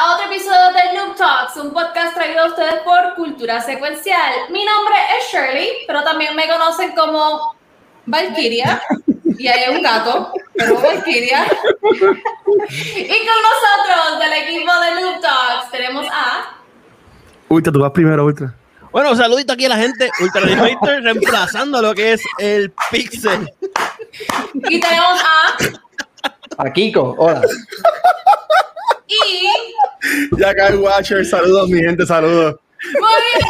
A otro episodio de Noob Talks, un podcast traído a ustedes por Cultura Secuencial. Mi nombre es Shirley, pero también me conocen como Valkyria. Y hay un gato, pero Valkyria. Y con nosotros del equipo de Noob Talks tenemos a. Ultra, tú vas primero, Ultra. Bueno, saludito aquí a la gente. Ultra Hater reemplazando lo que es el Pixel. Y tenemos a. A Kiko, hola. Y. Ya el Watcher, saludos, mi gente, saludos. ¡Muy bien!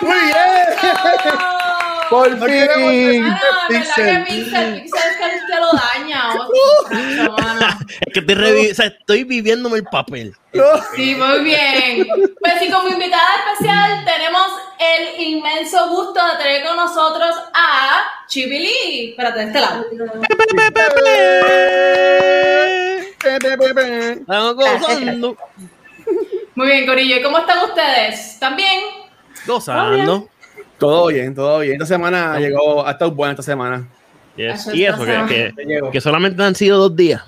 Muy bien. Por ¿Por qué no fin. No, Pixel. es que lo daña. Oh. Es estoy, revi- o sea, estoy viviéndome el papel. Sí, muy bien. Pues y como invitada especial tenemos el inmenso gusto de tener con nosotros a Chibili. Espérate, de este lado. Estamos gozando. Muy bien, Corillo. ¿Y cómo están ustedes? ¿Están bien? Gozando. Todo bien, todo bien. Esta semana llegó, ha estado buena esta semana. Yes. Y eso, que, que, solamente han sido dos días.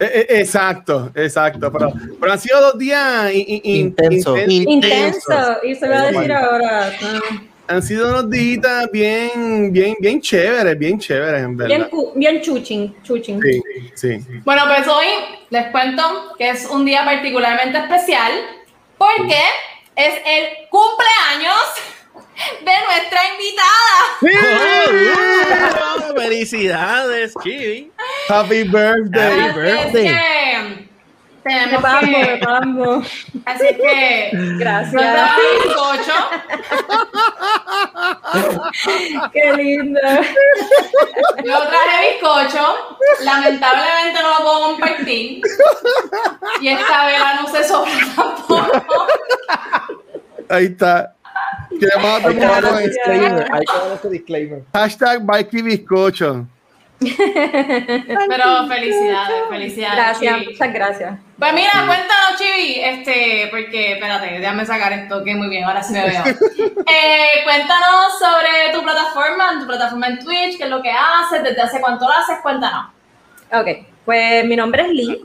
Eh, eh, exacto, exacto. Pero, pero han sido dos días in- in- in- Intenso. inten- Intenso, y se va a decir ahora. ah, Han sido unos días bien, bien, bien chéveres, bien chéveres, en Bien, verdad. cu- bien chuching, chuching. Sí, sí. Bueno, pues hoy les cuento que es un día particularmente especial porque es el cumpleaños de nuestra invitada. Oh, felicidades, Chibi. Happy birthday. Happy birthday. Así que Me tenemos vamos, que, vamos. así que Gracias. bizcocho. Qué lindo. Yo traje bizcocho. Lamentablemente no lo puedo compartir. Y esta vela no se sobra tampoco. Ahí está. Hay que dar. Hay que ese disclaimer. Hashtag Mikey Bizcocho. Pero felicidades, felicidades. Gracias, Chibi. muchas gracias. Pues mira, cuéntanos, Chibi, este, porque, espérate, déjame sacar esto, que muy bien, ahora sí me veo. Eh, cuéntanos sobre tu plataforma, tu plataforma en Twitch, qué es lo que haces, desde hace cuánto lo haces, cuéntanos. Ok, pues mi nombre es Lee.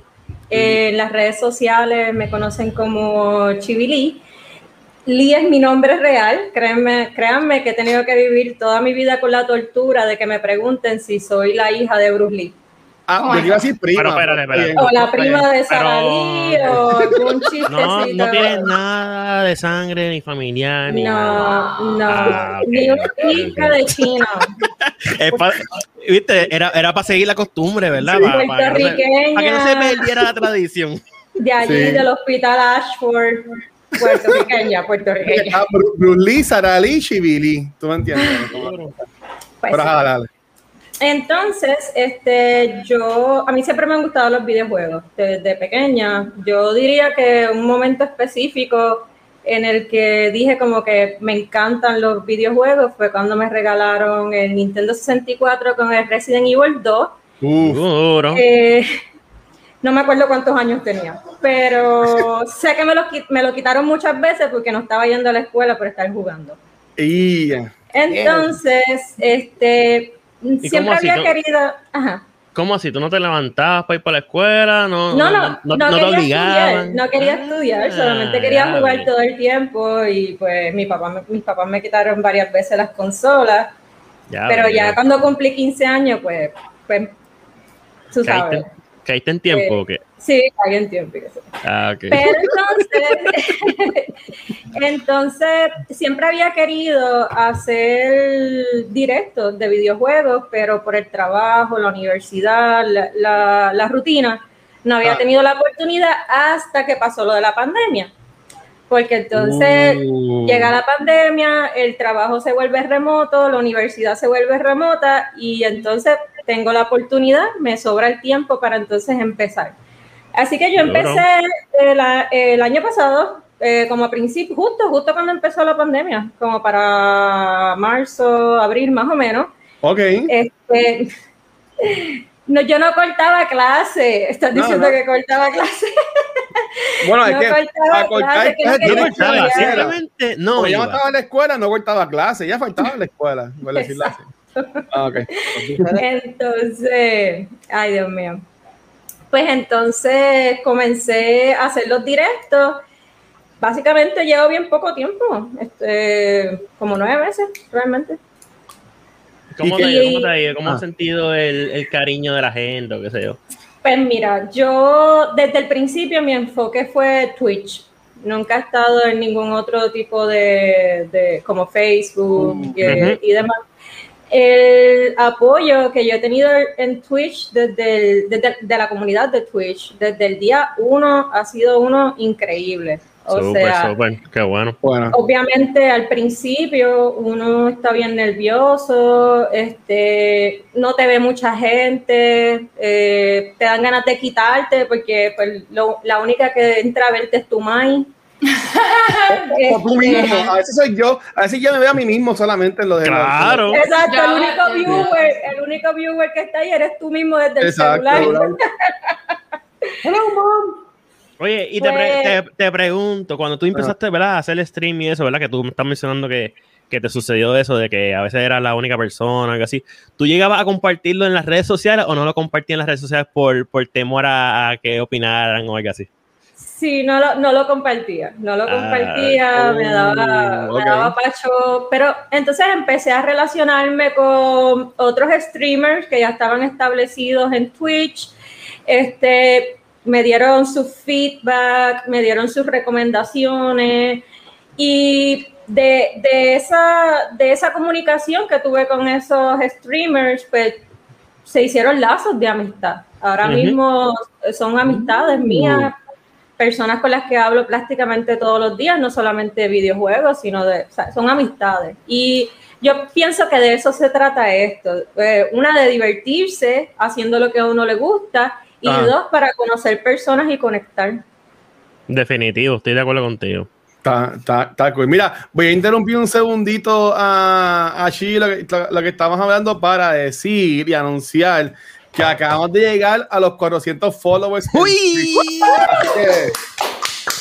En las redes sociales me conocen como Chivili. Lee es mi nombre real. Créanme, créanme que he tenido que vivir toda mi vida con la tortura de que me pregunten si soy la hija de Bruce Lee. Ah, yo iba a decir prima. Pero espérate, espérate. O la prima de Sara Pero- Lee o algún chistecito. No, no tienes nada de sangre, ni familiar, ni nada. No, no, Ah, ni una ok. de. Es pa- Viste, era, era para seguir la costumbre, ¿verdad? Sí. Para, que no se, Puertorriqueña. para que no se perdiera la tradición. De allí, Sí. del hospital Ashford, puertorriqueña, puertorriqueña. Ah, Bru- Bruce Lee, Sara Lee, Chivili. ¿Tú me entiendes? Pues, Pero ajá, dale. Entonces, este, yo, a mí siempre me han gustado los videojuegos desde pequeña. Yo diría que un momento específico en el que dije como que me encantan los videojuegos fue cuando me regalaron el Nintendo 64 con el Resident Evil 2. Uf. Duro. Eh, no me acuerdo cuántos años tenía, pero sé que me lo, me lo quitaron muchas veces porque no estaba yendo a la escuela por estar jugando. Y. Entonces, este, siempre había querido... Ajá. ¿Cómo así? ¿Tú no te levantabas para ir para la escuela? No, No, no, no, no, te quería estudiar, no quería estudiar, solamente Ah, quería jugar todo el tiempo y pues mi papá, me- mis papás me quitaron varias veces las consolas, Ya, pero ya cuando cumplí 15 años, pues, pues tú sabes. ¿Caíste, ¿Caíste en tiempo Eh, o qué? Sí, hay en tiempo. Ah, ok. Pero entonces, entonces siempre había querido hacer directos de videojuegos, pero por el trabajo, la universidad, la, la- la rutina, no había Ah. tenido la oportunidad hasta que pasó lo de la pandemia. Porque entonces Uh. llega la pandemia, el trabajo se vuelve remoto, la universidad se vuelve remota y entonces tengo la oportunidad, me sobra el tiempo para entonces empezar. Así que yo empecé el, a- el año pasado eh, como a principio, justo, justo cuando empezó la pandemia, como para marzo, abril más o menos. Ok. Este, no, yo no cortaba clase. Estás No, diciendo no. que cortaba clase. Bueno, es no que para cortar clase, que cortaba, simplemente no Como ya no iba. estaba en la escuela, no cortaba clase, ya faltaba en la escuela, decirlo así. Ah. Entonces, ay Dios mío. Pues entonces comencé a hacer los directos. Básicamente llevo bien poco tiempo, este, como nueve meses realmente. ¿Cómo ¿Y te, qué- cómo te ha ido? ¿Cómo Ah. has sentido el, el cariño de la gente o qué sé yo? Pues mira, yo desde el principio mi enfoque fue Twitch. Nunca he estado en ningún otro tipo de, de- como Facebook y, ujú. y demás. El apoyo que yo he tenido en Twitch desde, el- desde de la comunidad de Twitch desde el día uno ha sido uno increíble. O Súper, sea, súper, qué bueno. Bueno, Obviamente al principio uno está bien nervioso, este, no te ve mucha gente, eh, te dan ganas de quitarte porque pues, lo- la única que entra a verte es tu mai. O tú mismo, a veces soy yo, a veces yo me veo a mí mismo solamente en lo de Claro. Exacto, Ya, el único ya, ya. viewer, el único viewer que está ahí eres tú mismo desde el Exacto. celular. Oye, y te, pre- Pues- te, te pregunto, cuando tú empezaste ¿verdad? a hacer el stream y eso, ¿verdad? Que tú me estás mencionando que, que te sucedió eso, de que a veces eras la única persona, algo así. ¿Tú llegabas a compartirlo en las redes sociales o no lo compartías en las redes sociales por, por temor a, a que opinaran o algo así? Sí, no lo, no lo compartía, no lo Ah, compartía, me daba, oh, me ok. daba pacho, pero entonces empecé a relacionarme con otros streamers que ya estaban establecidos en Twitch, este, me dieron su feedback, me dieron sus recomendaciones y de, de esa, de esa comunicación que tuve con esos streamers, pues se hicieron lazos de amistad. Ahora mismo son amistades mías, personas con las que hablo prácticamente todos los días, no solamente de videojuegos, sino de, o sea, son amistades. Y yo pienso que de eso se trata esto. Eh, una, de divertirse haciendo lo que a uno le gusta, y dos, para conocer personas y conectar. Definitivo, estoy de acuerdo contigo. Está, está, está cool. Mira, voy a interrumpir un segundito a, a Chi, lo que, lo, lo que estamos hablando para decir y anunciar que acabamos de llegar a los 400 followers. ¡Uy!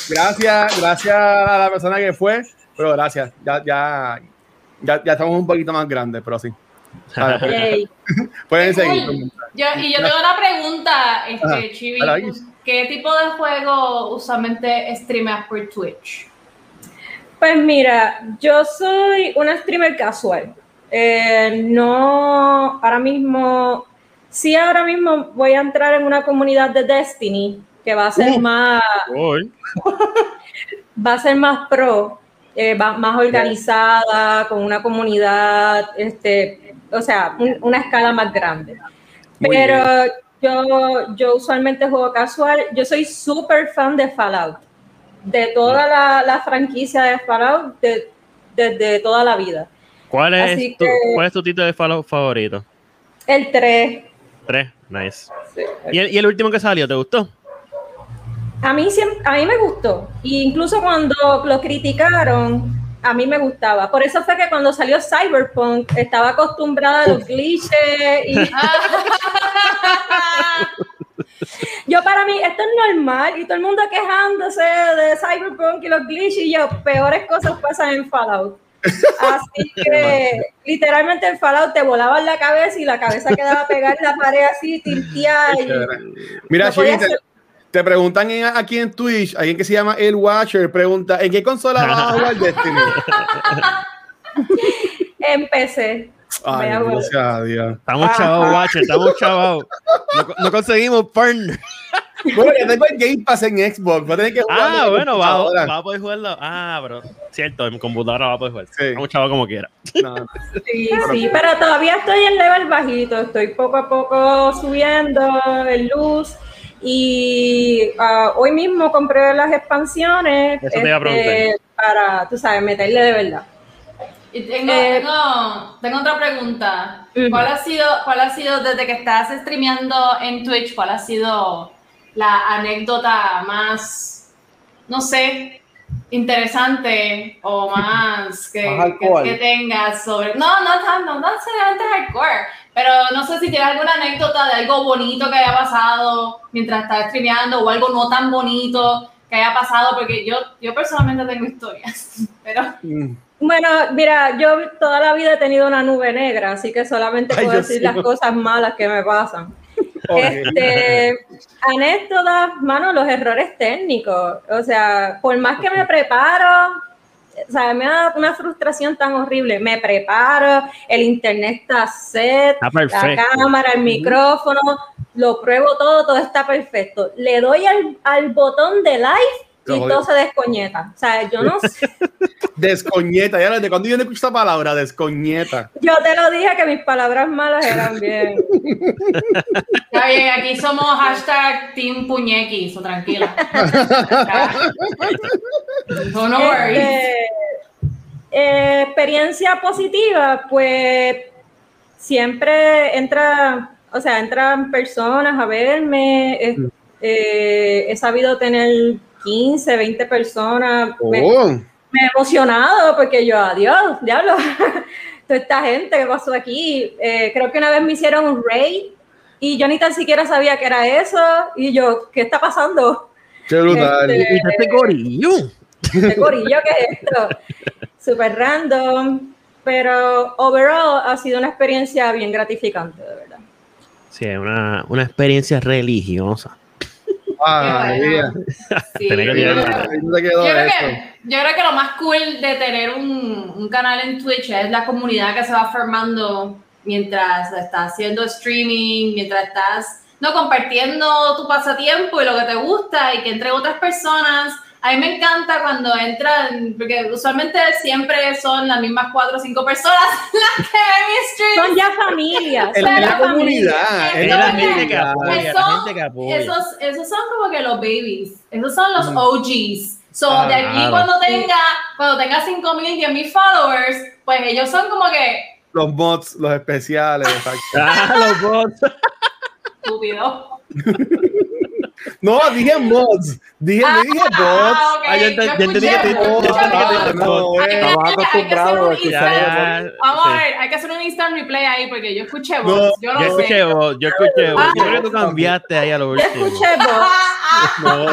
Gracias, gracias a la persona que fue, pero gracias. Ya, ya, ya, ya estamos un poquito más grandes, pero sí. Pueden seguir. cool. Yo, y yo tengo una pregunta, este. Chibi. ¿Qué tipo de juego usualmente streameas por Twitch? Pues mira, yo soy una streamer casual. Eh, no, ahora mismo, sí, ahora mismo voy a entrar en una comunidad de Destiny que va a ser Uh. más, va a ser más pro, eh, va- más organizada, con una comunidad, este, o sea, un- una escala más grande. Muy Pero yo, yo usualmente juego casual. Yo soy súper fan de Fallout. De toda la, la franquicia de Fallout, de- desde toda la vida. ¿Cuál es, Así tu, que- ¿Cuál es tu título de Fallout favorito? El 3. Tres, nice. ¿Y el, y el último que salió, te gustó? A mí, siem- a mí me gustó. E incluso cuando lo criticaron, a mí me gustaba. Por eso fue que cuando salió Cyberpunk, estaba acostumbrada a los glitches. Y yo, para mí, esto es normal. Y todo el mundo quejándose de Cyberpunk y los glitches. Y yo, peores cosas pasan en Fallout. Así que literalmente en Fallout te volaban la cabeza y la cabeza quedaba pegada en la pared así, tinteada. Mira, No te, preguntan en- aquí en Twitch, alguien que se llama El Watcher pregunta, ¿en qué consola vas a jugar Destiny? Empecé. Ay, gracias a Dios. Estamos chavados, Watcher, estamos chavados. No, co- no conseguimos partner. Bueno, tengo el Game Pass en Xbox, voy a tener que jugar. Ah, en bueno, va, va a poder jugarlo. Ah, pero cierto, en computadora va a poder jugar. Sí. Estamos chavos como quiera. No, Sí, sí, pero todavía estoy en level bajito, estoy poco a poco subiendo en luz y ah, hoy mismo compré las expansiones Eso te iba a este, para, tú sabes, meterle de verdad. Y tengo, Eh, tengo, tengo otra pregunta. ¿Cuál ha sido, cuál ha sido desde que estás streameando en Twitch, cuál ha sido la anécdota más, no sé, interesante o más que, Más que, que tengas sobre. No, no, no, no necesariamente hardcore, pero no sé si tienes alguna anécdota de algo bonito que haya pasado mientras estás streameando o algo no tan bonito que haya pasado, porque yo, yo personalmente tengo historias, pero Mm. Bueno, mira, yo toda la vida he tenido una nube negra, así que solamente Ay, puedo decir las cosas malas que me pasan. Este, anécdotas, mano, los errores técnicos. O sea, por más que me preparo, o sea, me da una frustración tan horrible. Me preparo, el internet está set, Está la cámara, el micrófono, lo pruebo todo, todo está perfecto. Le doy al, al botón de live y todo se descoñeta. O sea, yo no sé. Descoñeta, ya de cuando yo no escucho esa palabra, descoñeta. Yo te lo dije que mis palabras malas eran bien. está bien, aquí somos hashtag Team Puñequi, so tranquila. So no worries. Este, eh, experiencia positiva, pues siempre entra, o sea, entran personas a verme. eh, eh, he sabido tener 15, 20 personas. Me, Oh, me he emocionado porque yo, adiós, diablo. Toda esta gente que pasó aquí. Eh, creo que una vez me hicieron un raid y yo ni tan siquiera sabía que era eso. Y yo, ¿qué está pasando? qué brutal. Este, Y este gorillo. ¿Qué corillo que es esto? Súper random, pero overall ha sido una experiencia bien gratificante, de verdad. Sí, una, una experiencia religiosa. Sí, Tenés que yo- creo, que, yo creo que lo más cool de tener un, un canal en Twitch es la comunidad que se va formando mientras estás haciendo streaming, mientras estás no compartiendo tu pasatiempo y lo que te gusta y que entre otras personas. A mí me encanta cuando entran, porque usualmente siempre son las mismas cuatro o cinco personas las que ven mi stream. Son ya familias. Es son la ya comunidad. Es la la gente que apoya, la Eso- gente que apoya. Esos, esos son como que los babies, esos son los Mm. OGs. So, Ah, de aquí claro. cuando tenga, cuando tenga 5.000, 10.000 followers, pues ellos son como que Los mods, los especiales. exacto. Ah, los bots. estúpidos. No, dije mods. Dije, Ah, dije bots. ah. Ah, yo Yo yo escuché bots, yo entendí que tú- bots. No, Hay que-. Estamos acostumbrados un a escuchar Ya, Vamos a ver, hay que hacer un instant replay ahí porque yo escuché No, bots. yo no Yo sé. escuché vos, yo escuché vos. Ah. Yo creo que tú cambiaste ahí a lo Yo último. escuché Ah, voz. ah, No.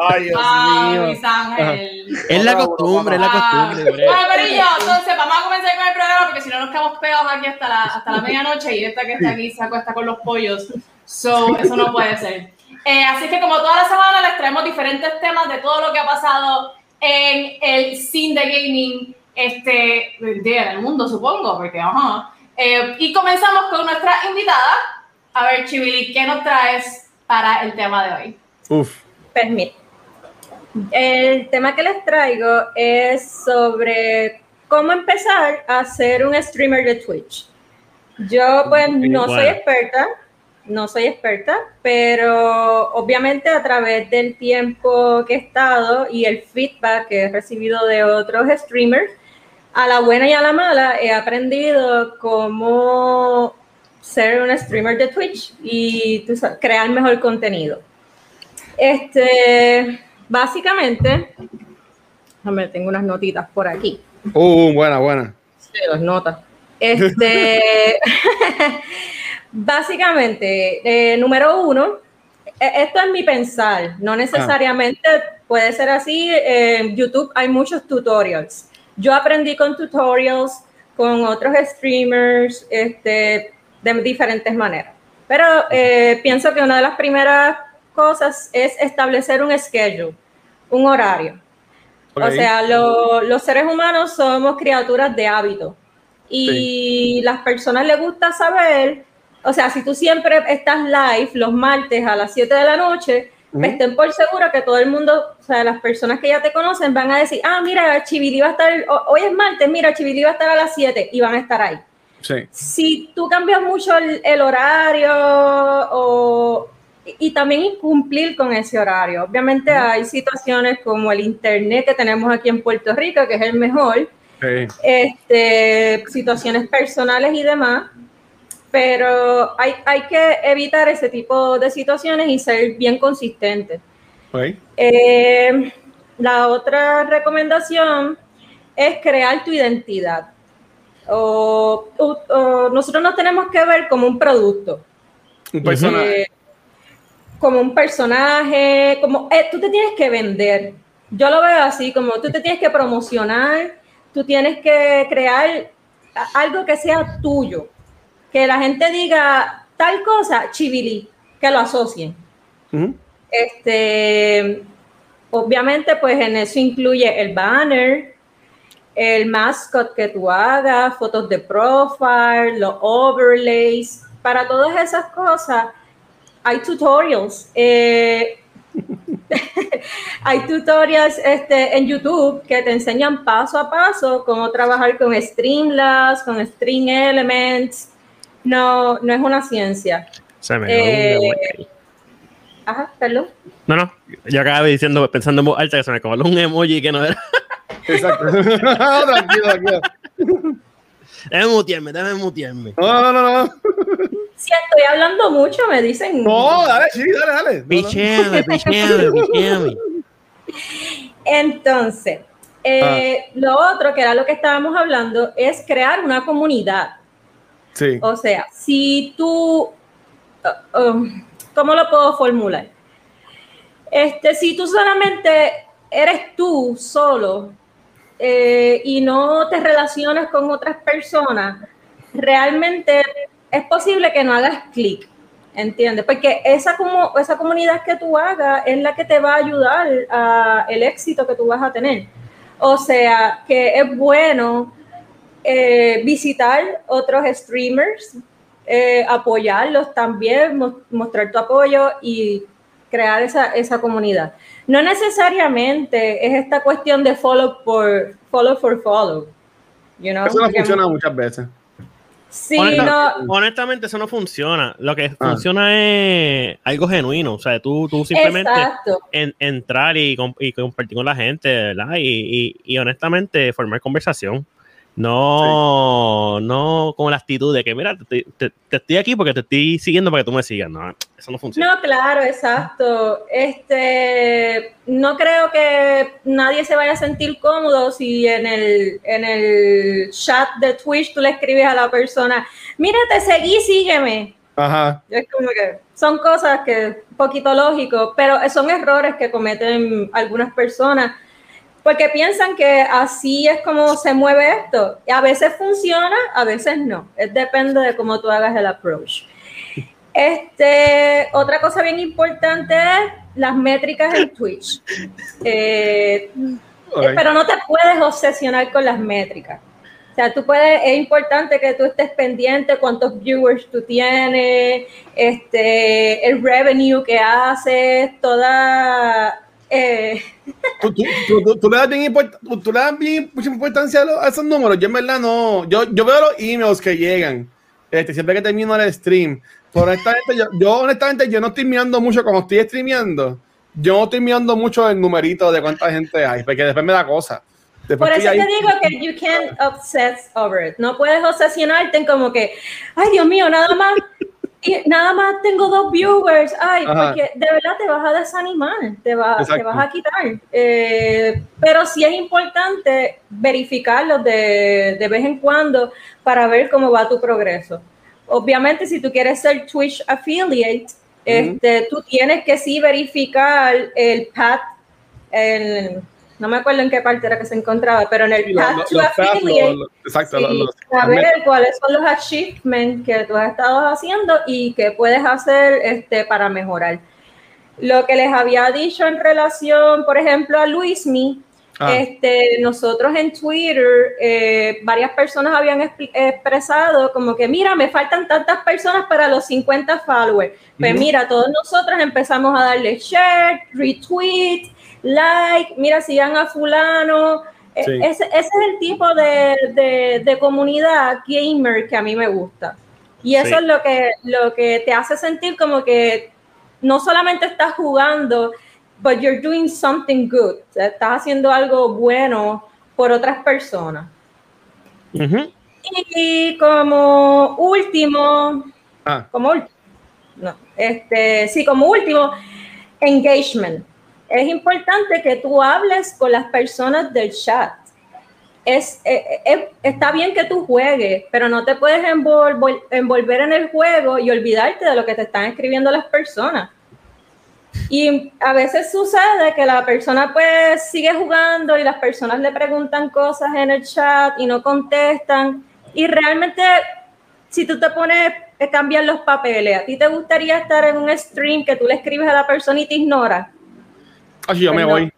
Ay, Dios ah, mío. Luis Ángel. Es la costumbre, es la Ah, costumbre. Bre. Bueno, Corillo, entonces vamos a comenzar con el programa porque si no nos quedamos pegados aquí hasta la, hasta la medianoche y esta que está aquí se acuesta con los pollos. So, eso no puede ser. Eh, así que como toda la semana les traemos diferentes temas de todo lo que ha pasado en el scene de gaming este, en el mundo, supongo, porque ajá. Eh, y comenzamos con nuestra invitada. A ver, Chivili, ¿qué nos traes para el tema de hoy? Uf. Pues mira, el tema que les traigo es sobre cómo empezar a ser un streamer de Twitch. Yo pues no soy experta, no soy experta, pero obviamente a través del tiempo que he estado y el feedback que he recibido de otros streamers, a la buena y a la mala he aprendido cómo ser un streamer de Twitch y crear mejor contenido. Este, básicamente, déjame, tengo unas notitas por aquí. Uh, buena, buena. Sí, las notas. Este, básicamente, eh, número uno, e- esto es mi pensar, no necesariamente puede ser así. En YouTube hay muchos tutorials. Yo aprendí con tutorials, con otros streamers, este, de diferentes maneras. Pero eh, pienso que una de las primeras cosas es establecer un schedule, un horario. O sea, lo- los seres humanos somos criaturas de hábito y las personas les gusta saber, o sea, si tú siempre estás live los martes a las 7 de la noche, pues estén por seguro que todo el mundo, o sea, las personas que ya te conocen van a decir, ah, mira, Chivili va a estar, ho- hoy es martes, mira, Chivili va a estar a las 7 y van a estar ahí Sí. si tú cambias mucho el, el horario o, y y también incumplir con ese horario. Obviamente hay situaciones como el internet que tenemos aquí en Puerto Rico, que es el mejor, Sí. este, situaciones personales y demás, pero hay, hay que evitar ese tipo de situaciones y ser bien consistentes. Ok. Eh, la otra recomendación es crear tu identidad. O, o- o nosotros nos tenemos que ver como un producto. Un personaje. Eh, como un personaje, como eh, tú te tienes que vender. Yo lo veo así, como tú te tienes que promocionar, tú tienes que crear algo que sea tuyo, que la gente diga tal cosa, chivili, que lo asocien. Este, obviamente, pues en eso incluye el banner, el mascot que tú hagas, fotos de profile, los overlays. Para todas esas cosas hay tutorials. eh, hay tutorials este, en YouTube que te enseñan paso a paso cómo trabajar con Streamlabs, con String Elements. No, no es una ciencia. Se me Eh, un. Ajá, perdón. No, no. Yo acababa diciendo, pensando en voz alta, que se me coló un emoji que no era. Exacto. tranquilo, tranquilo. Déjame mutearme, déjame mutearme. No, no, no, no. Si estoy hablando mucho, me dicen. No, dale, sí, dale, dale. Picheame, picheame, picheame. Entonces, eh, lo otro, que era lo que estábamos hablando, es crear una comunidad. O sea, si tú, uh, um, ¿cómo lo puedo formular? Este, si tú solamente eres tú solo eh, y no te relacionas con otras personas, realmente es posible que no hagas clic, ¿entiendes? Porque esa, como, esa comunidad que tú hagas es la que te va a ayudar a el éxito que tú vas a tener. O sea, que es bueno eh, visitar otros streamers, eh, apoyarlos también, mo- mostrar tu apoyo y crear esa, esa comunidad. No necesariamente es esta cuestión de follow por follow for follow. You know? Eso no Porque- funciona muchas veces. Sí, Honesta- no, Honestamente, eso no funciona. Lo que Ah. funciona es algo genuino. O sea, tú, tú simplemente en- entrar y, y compartir con la gente, ¿verdad? Y, y- y honestamente formar conversación. No, no con la actitud de que, mira, te, te- te estoy aquí porque te estoy siguiendo para que tú me sigas. No, eso no funciona. No, claro, exacto. Este, no creo que nadie se vaya a sentir cómodo si en el, en el chat de Twitch tú le escribes a la persona, mira, te seguí, sígueme. Ajá. Es como que son cosas que un poquito lógico, pero son errores que cometen algunas personas porque piensan que así es como se mueve esto. Y a veces funciona, a veces no. Es depende de cómo tú hagas el approach. Este, otra cosa bien importante es las métricas en Twitch. Eh, pero no te puedes obsesionar con las métricas. O sea, tú puedes, es importante que tú estés pendiente cuántos viewers tú tienes, este, el revenue que haces, toda... eh, Tú, tú, tú- tú- le das bien, tú- le das bien mucha importancia a, lo- a esos números. Yo en verdad no. Yo, yo veo los emails que llegan este, siempre que termino el stream. Pero honestamente, yo, yo honestamente yo no estoy mirando mucho como estoy streameando. Yo no estoy mirando mucho el numerito de cuánta gente hay, porque después me da cosa. Después por eso ahí- te digo que you can't obsess over it. No puedes obsesionarte en como que, ay Dios mío, nada más, y nada más tengo dos viewers. Ay, Ajá. porque de verdad te vas a desanimar, te, va- te vas a quitar. Eh, pero sí es importante verificarlo de, de vez en cuando para ver cómo va tu progreso. Obviamente, si tú quieres ser Twitch affiliate, este, tú tienes que sí verificar el path, el, no me acuerdo en qué parte era que se encontraba, pero en el Sí, path to affiliate, exacto, sí, los- los- saber cuáles son los achievements que tú has estado haciendo y qué puedes hacer este, para mejorar. Lo que les había dicho en relación, por ejemplo, a Luismi, Ah. este, nosotros en Twitter, eh, varias personas habían expresado como que, mira, me faltan tantas personas para los 50 followers. Pues mira, todos nosotros empezamos a darle share, retweet, like, mira, sigan a fulano. E- Sí. Ese, ese es el tipo de, de- de comunidad gamer que a mí me gusta. Y eso Sí. es lo que, lo que te hace sentir como que no solamente estás jugando, but you're doing something good. Estás haciendo algo bueno por otras personas. Y como último, Ah, como último, no, este, sí, como último, engagement. Es importante que tú hables con las personas del chat. Es, eh, eh, está bien que tú juegues, pero no te puedes envolver, envolver en el juego y olvidarte de lo que te están escribiendo las personas. Y a veces sucede que la persona pues sigue jugando y las personas le preguntan cosas en el chat y no contestan. Y realmente, si tú te pones a cambiar los papeles, ¿a ti te gustaría estar en un stream que tú le escribes a la persona y te ignora? Así yo me no. voy.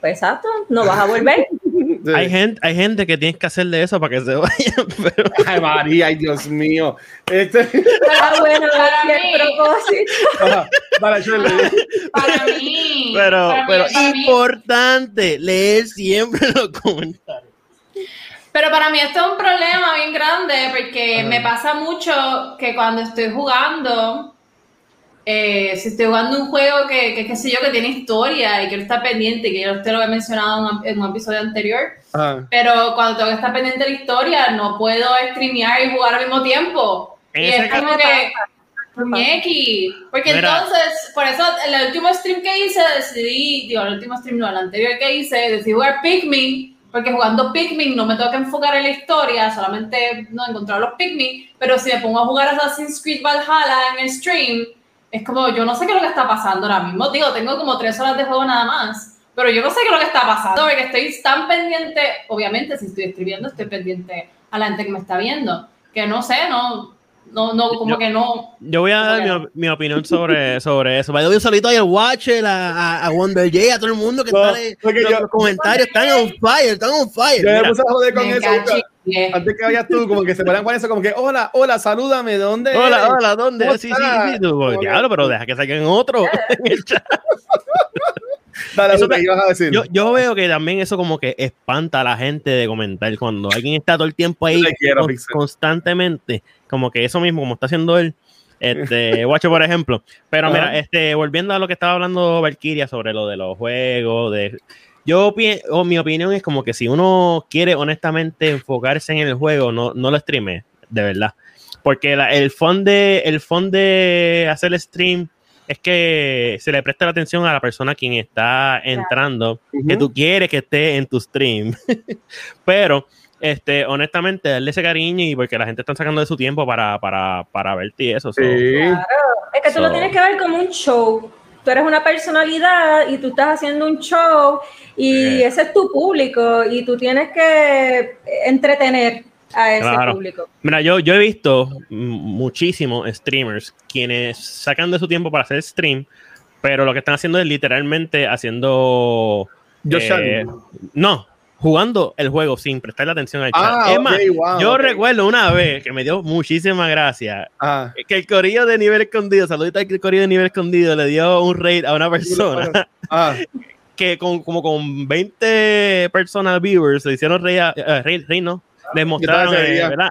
Pues exacto, no vas a volver. Sí. Hay gente, hay gente que tienes que hacer de eso para que se vayan, pero Ay, María, ay, Dios mío. Este, Ah, bueno, Para mí. propósito. ajá. Para mí. pero, para mí- pero mí- importante leer siempre los comentarios. Pero para mí esto es un problema bien grande porque me pasa mucho que cuando estoy jugando, eh, si estoy jugando un juego que, que, qué sé yo, que tiene historia y quiero estar pendiente, que yo usted lo he mencionado en un, episodio anterior, Ajá. pero cuando tengo que estar pendiente de la historia, no puedo streamear y jugar al mismo tiempo. Y es como que, muñequi. Porque Mira. entonces, por eso, el último stream que hice, decidí, digo, el último stream no, el anterior que hice, decidí jugar Pikmin, porque jugando Pikmin no me tengo que enfocar en la historia, solamente no encontrar los Pikmin, pero si me pongo a jugar Assassin's Creed Valhalla en el stream, es como, yo no sé qué es lo que está pasando ahora mismo, digo, tengo como tres horas de juego nada más, pero yo no sé qué es lo que está pasando, porque estoy tan pendiente, obviamente, si estoy escribiendo, estoy pendiente a la gente que me está viendo, que no sé, no, no, no, como Yo- que no, Yo voy a dar mi, mi opinión sobre, sobre eso. Vaya, un saludito ahí al Watcher, a, a, a Wonder J, a todo el mundo que No, está en los, yo- comentarios. Están on fire, están on fire. Yo me puse a joder con eso. Antes que vayas tú, como que se ponen con eso, como que, hola, hola, salúdame, ¿de dónde hola, eres? hola, ¿dónde? ¿Cómo Sí, sí, sí. Que- diablo, pero deja que salgan otro en el chat. Dale, Eso te- ibas a decir. Yo, yo veo que también eso como que espanta a la gente de comentar cuando alguien está todo el tiempo ahí quiero, con- constantemente, como que eso mismo, como está haciendo él, este, Guacho, por ejemplo. Pero mira, este, volviendo a lo que estaba hablando Valkyria sobre lo de los juegos, de yo o mi opinión es como que si uno quiere honestamente enfocarse en el juego, no, no lo streame, de verdad. Porque la- el fun de el fun de hacer el stream es que se le presta la atención a la persona quien está entrando, que tú quieres que esté en tu stream. Pero, este, honestamente, darle ese cariño y porque la gente está sacando de su tiempo para, para, para verte y eso. so- Sí. Es que tú So- lo tienes que ver como un show. Tú eres una personalidad y tú estás haciendo un show y ese es tu público y tú tienes que entretener a ese Claro. público. Mira, yo, yo he visto muchísimos streamers quienes sacan de su tiempo para hacer stream, pero lo que están haciendo es literalmente haciendo. Josh eh, no, jugando el juego sin prestarle atención al chat. Ah, es más, wow, yo ok. recuerdo una vez que me dio muchísima gracia Ajá. que el corillo de nivel escondido, saludita al corillo de nivel escondido, le dio un raid a una persona Ah, que con, como con 20 personas viewers se hicieron a- eh, reír, reír, ¿no? Les mostraron, eh. ¿verdad?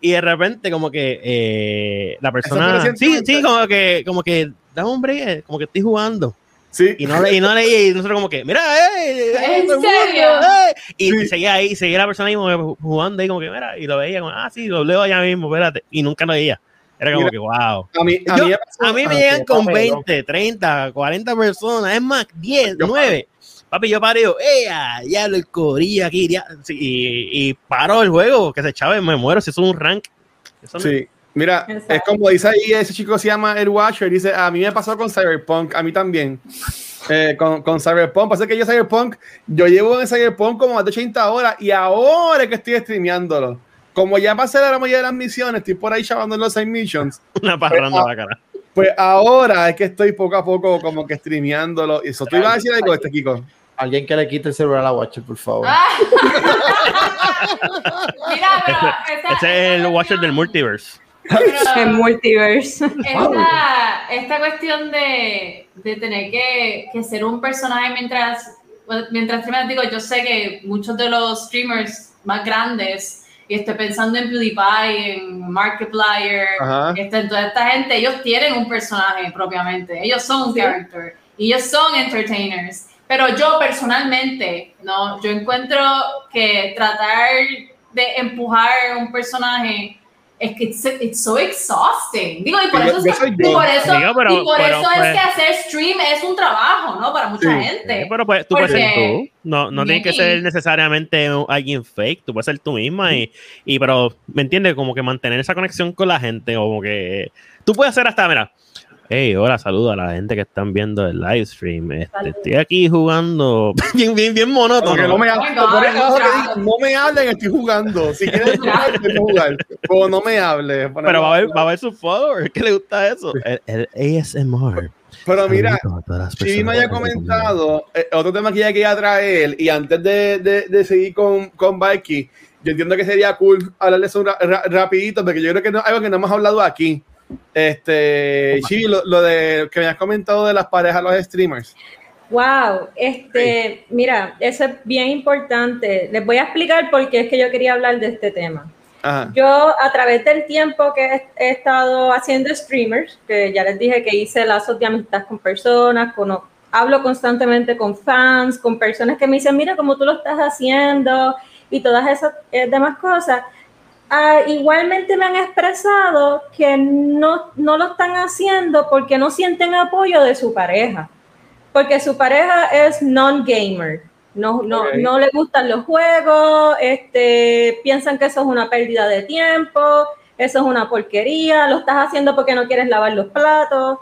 Y de repente como que eh, la persona... Sí, sí, como que, como que, break, eh, como que estoy jugando. Sí. Y no le, y no leí, y nosotros como que, mira, eh, eh, ¿En todo el mundo, serio? eh". Y Sí. seguía ahí, seguía la persona ahí como que jugando ahí como que, mira, y lo veía como, ah, sí, lo leo allá mismo, espérate. Y nunca lo veía. Era como Mira, que, wow. A mí, a Yo- mí, me pasó- A mí me ah, llegan con papelón. 20, 30, 40 personas, es más, 10, Yo 9. Papi, yo paré, yo, ¡ea! Diablo, el corillo aquí, dia-". Sí, y, y paro el juego, que se chave, me muero si es un rank. Eso no- Sí. Mira, Exacto. es como dice ahí, ese chico se llama El Watcher, dice, a mí me pasó con Cyberpunk, a mí también. Eh, con, con Cyberpunk, pasa que yo Cyberpunk, yo llevo en Cyberpunk como más de 80 horas y ahora es que estoy streameándolo. Como ya pasé la mayoría de las misiones, estoy por ahí chavando en los side missions, Una parranda Ah, la cara. pues ahora es que estoy poco a poco como que streameándolo. Y eso, ¿tú ibas a decir algo, este Kiko? Alguien que le quite el celular a la Watcher, por favor. Ah. Mira, pero esa- Ese es el Watcher del multiverse. En multiverse. esta, esta cuestión de, de tener que, que ser un personaje mientras, mientras streamas, digo, yo sé que muchos de los streamers más grandes, y estoy pensando en PewDiePie, en Markiplier, este, en toda esta gente, ellos tienen un personaje propiamente, ellos son un Sí. character, y ellos son entertainers. Pero yo personalmente, no, yo encuentro que tratar de empujar un personaje es que it's, it's so exhausting. Digo, y por eso, es yo que- soy y yo. por eso, Digo, pero- y por pero, eso pues- es que hacer stream es un trabajo, ¿no? Para mucha Sí. gente. Sí, pero pues, tú puedes ser tú. No, no tienes que ser necesariamente alguien fake. Tú puedes ser tú misma. Y, y pero, ¿me entiendes? Como que mantener esa conexión con la gente. Como que tú puedes hacer hasta, mira. Hey, hola, saludo a la gente que están viendo el live stream. Este, estoy aquí jugando bien, bien, bien monótono. No me, Oh my ha- God, por abajo que muchacho. diga, no me hablen, estoy jugando. Si quieres jugar, puedes jugar. Pero no me hables. Pero va a va a ver sus followers. ¿Qué le gusta eso? El, el ASMR. Pero mira, Chivi me se comentado eh, otro tema que ella quería traer y antes de, de, de seguir con, con Mikey, yo entiendo que sería cool hablarle eso ra- ra- rapidito porque yo creo que no, algo que no hemos hablado aquí. Este, Chivi, lo, lo de que me has comentado de las parejas, los streamers. Wow, este, mira, eso es bien importante. Les voy a explicar por qué es que yo quería hablar de este tema. Ajá. Yo a través del tiempo que he, he estado haciendo streamers, que ya les dije que hice lazos de amistad con personas, con, hablo constantemente con fans, con personas que me dicen, mira cómo tú lo estás haciendo y todas esas eh, demás cosas. Ah, igualmente me han expresado que no, no lo están haciendo porque no sienten apoyo de su pareja, porque su pareja es non-gamer. No, no, no le gustan los juegos, este, piensan que eso es una pérdida de tiempo, eso es una porquería, lo estás haciendo porque no quieres lavar los platos.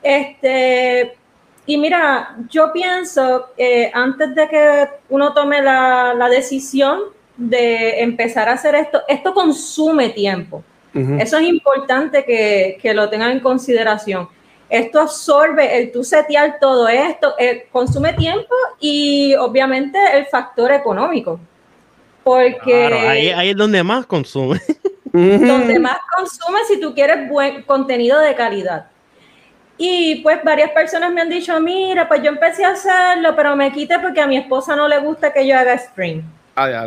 Este, y mira, yo pienso que antes de que uno tome la, la decisión de empezar a hacer esto, esto consume tiempo. Eso es importante que, que lo tengan en consideración. Esto absorbe el tú setear todo esto, eh, consume tiempo y obviamente el factor económico. Porque Claro, ahí, ahí es donde más consume. donde más consume si tú quieres buen contenido de calidad. Y pues varias personas me han dicho, mira, pues yo empecé a hacerlo, pero me quité porque a mi esposa no le gusta que yo haga stream. Ah, ya.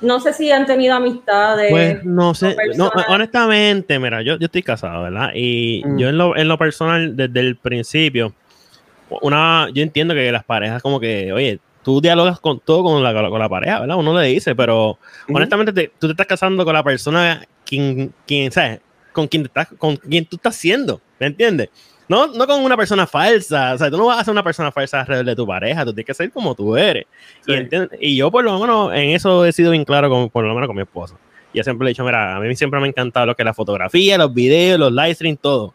No sé si han tenido amistades. Pues no sé, no, honestamente, mira, yo, yo estoy casado, ¿verdad? Y Mm. yo en lo, en lo personal, desde el principio, una, yo entiendo que las parejas como que, oye, tú dialogas con todo con la, con la pareja, ¿verdad? Uno le dice, pero honestamente te- tú te estás casando con la persona quien, quien ¿sabes? Con quien, te estás, con quien tú estás siendo, ¿me entiendes? No, no con una persona falsa, o sea, tú no vas a ser una persona falsa alrededor de tu pareja, tú tienes que ser como tú eres. Sí. Y, y yo por lo menos en eso he sido bien claro con, por lo menos con mi esposo. Yo siempre le he dicho, mira, a mí siempre me ha encantado lo que es la fotografía, los videos, los live streams, todo.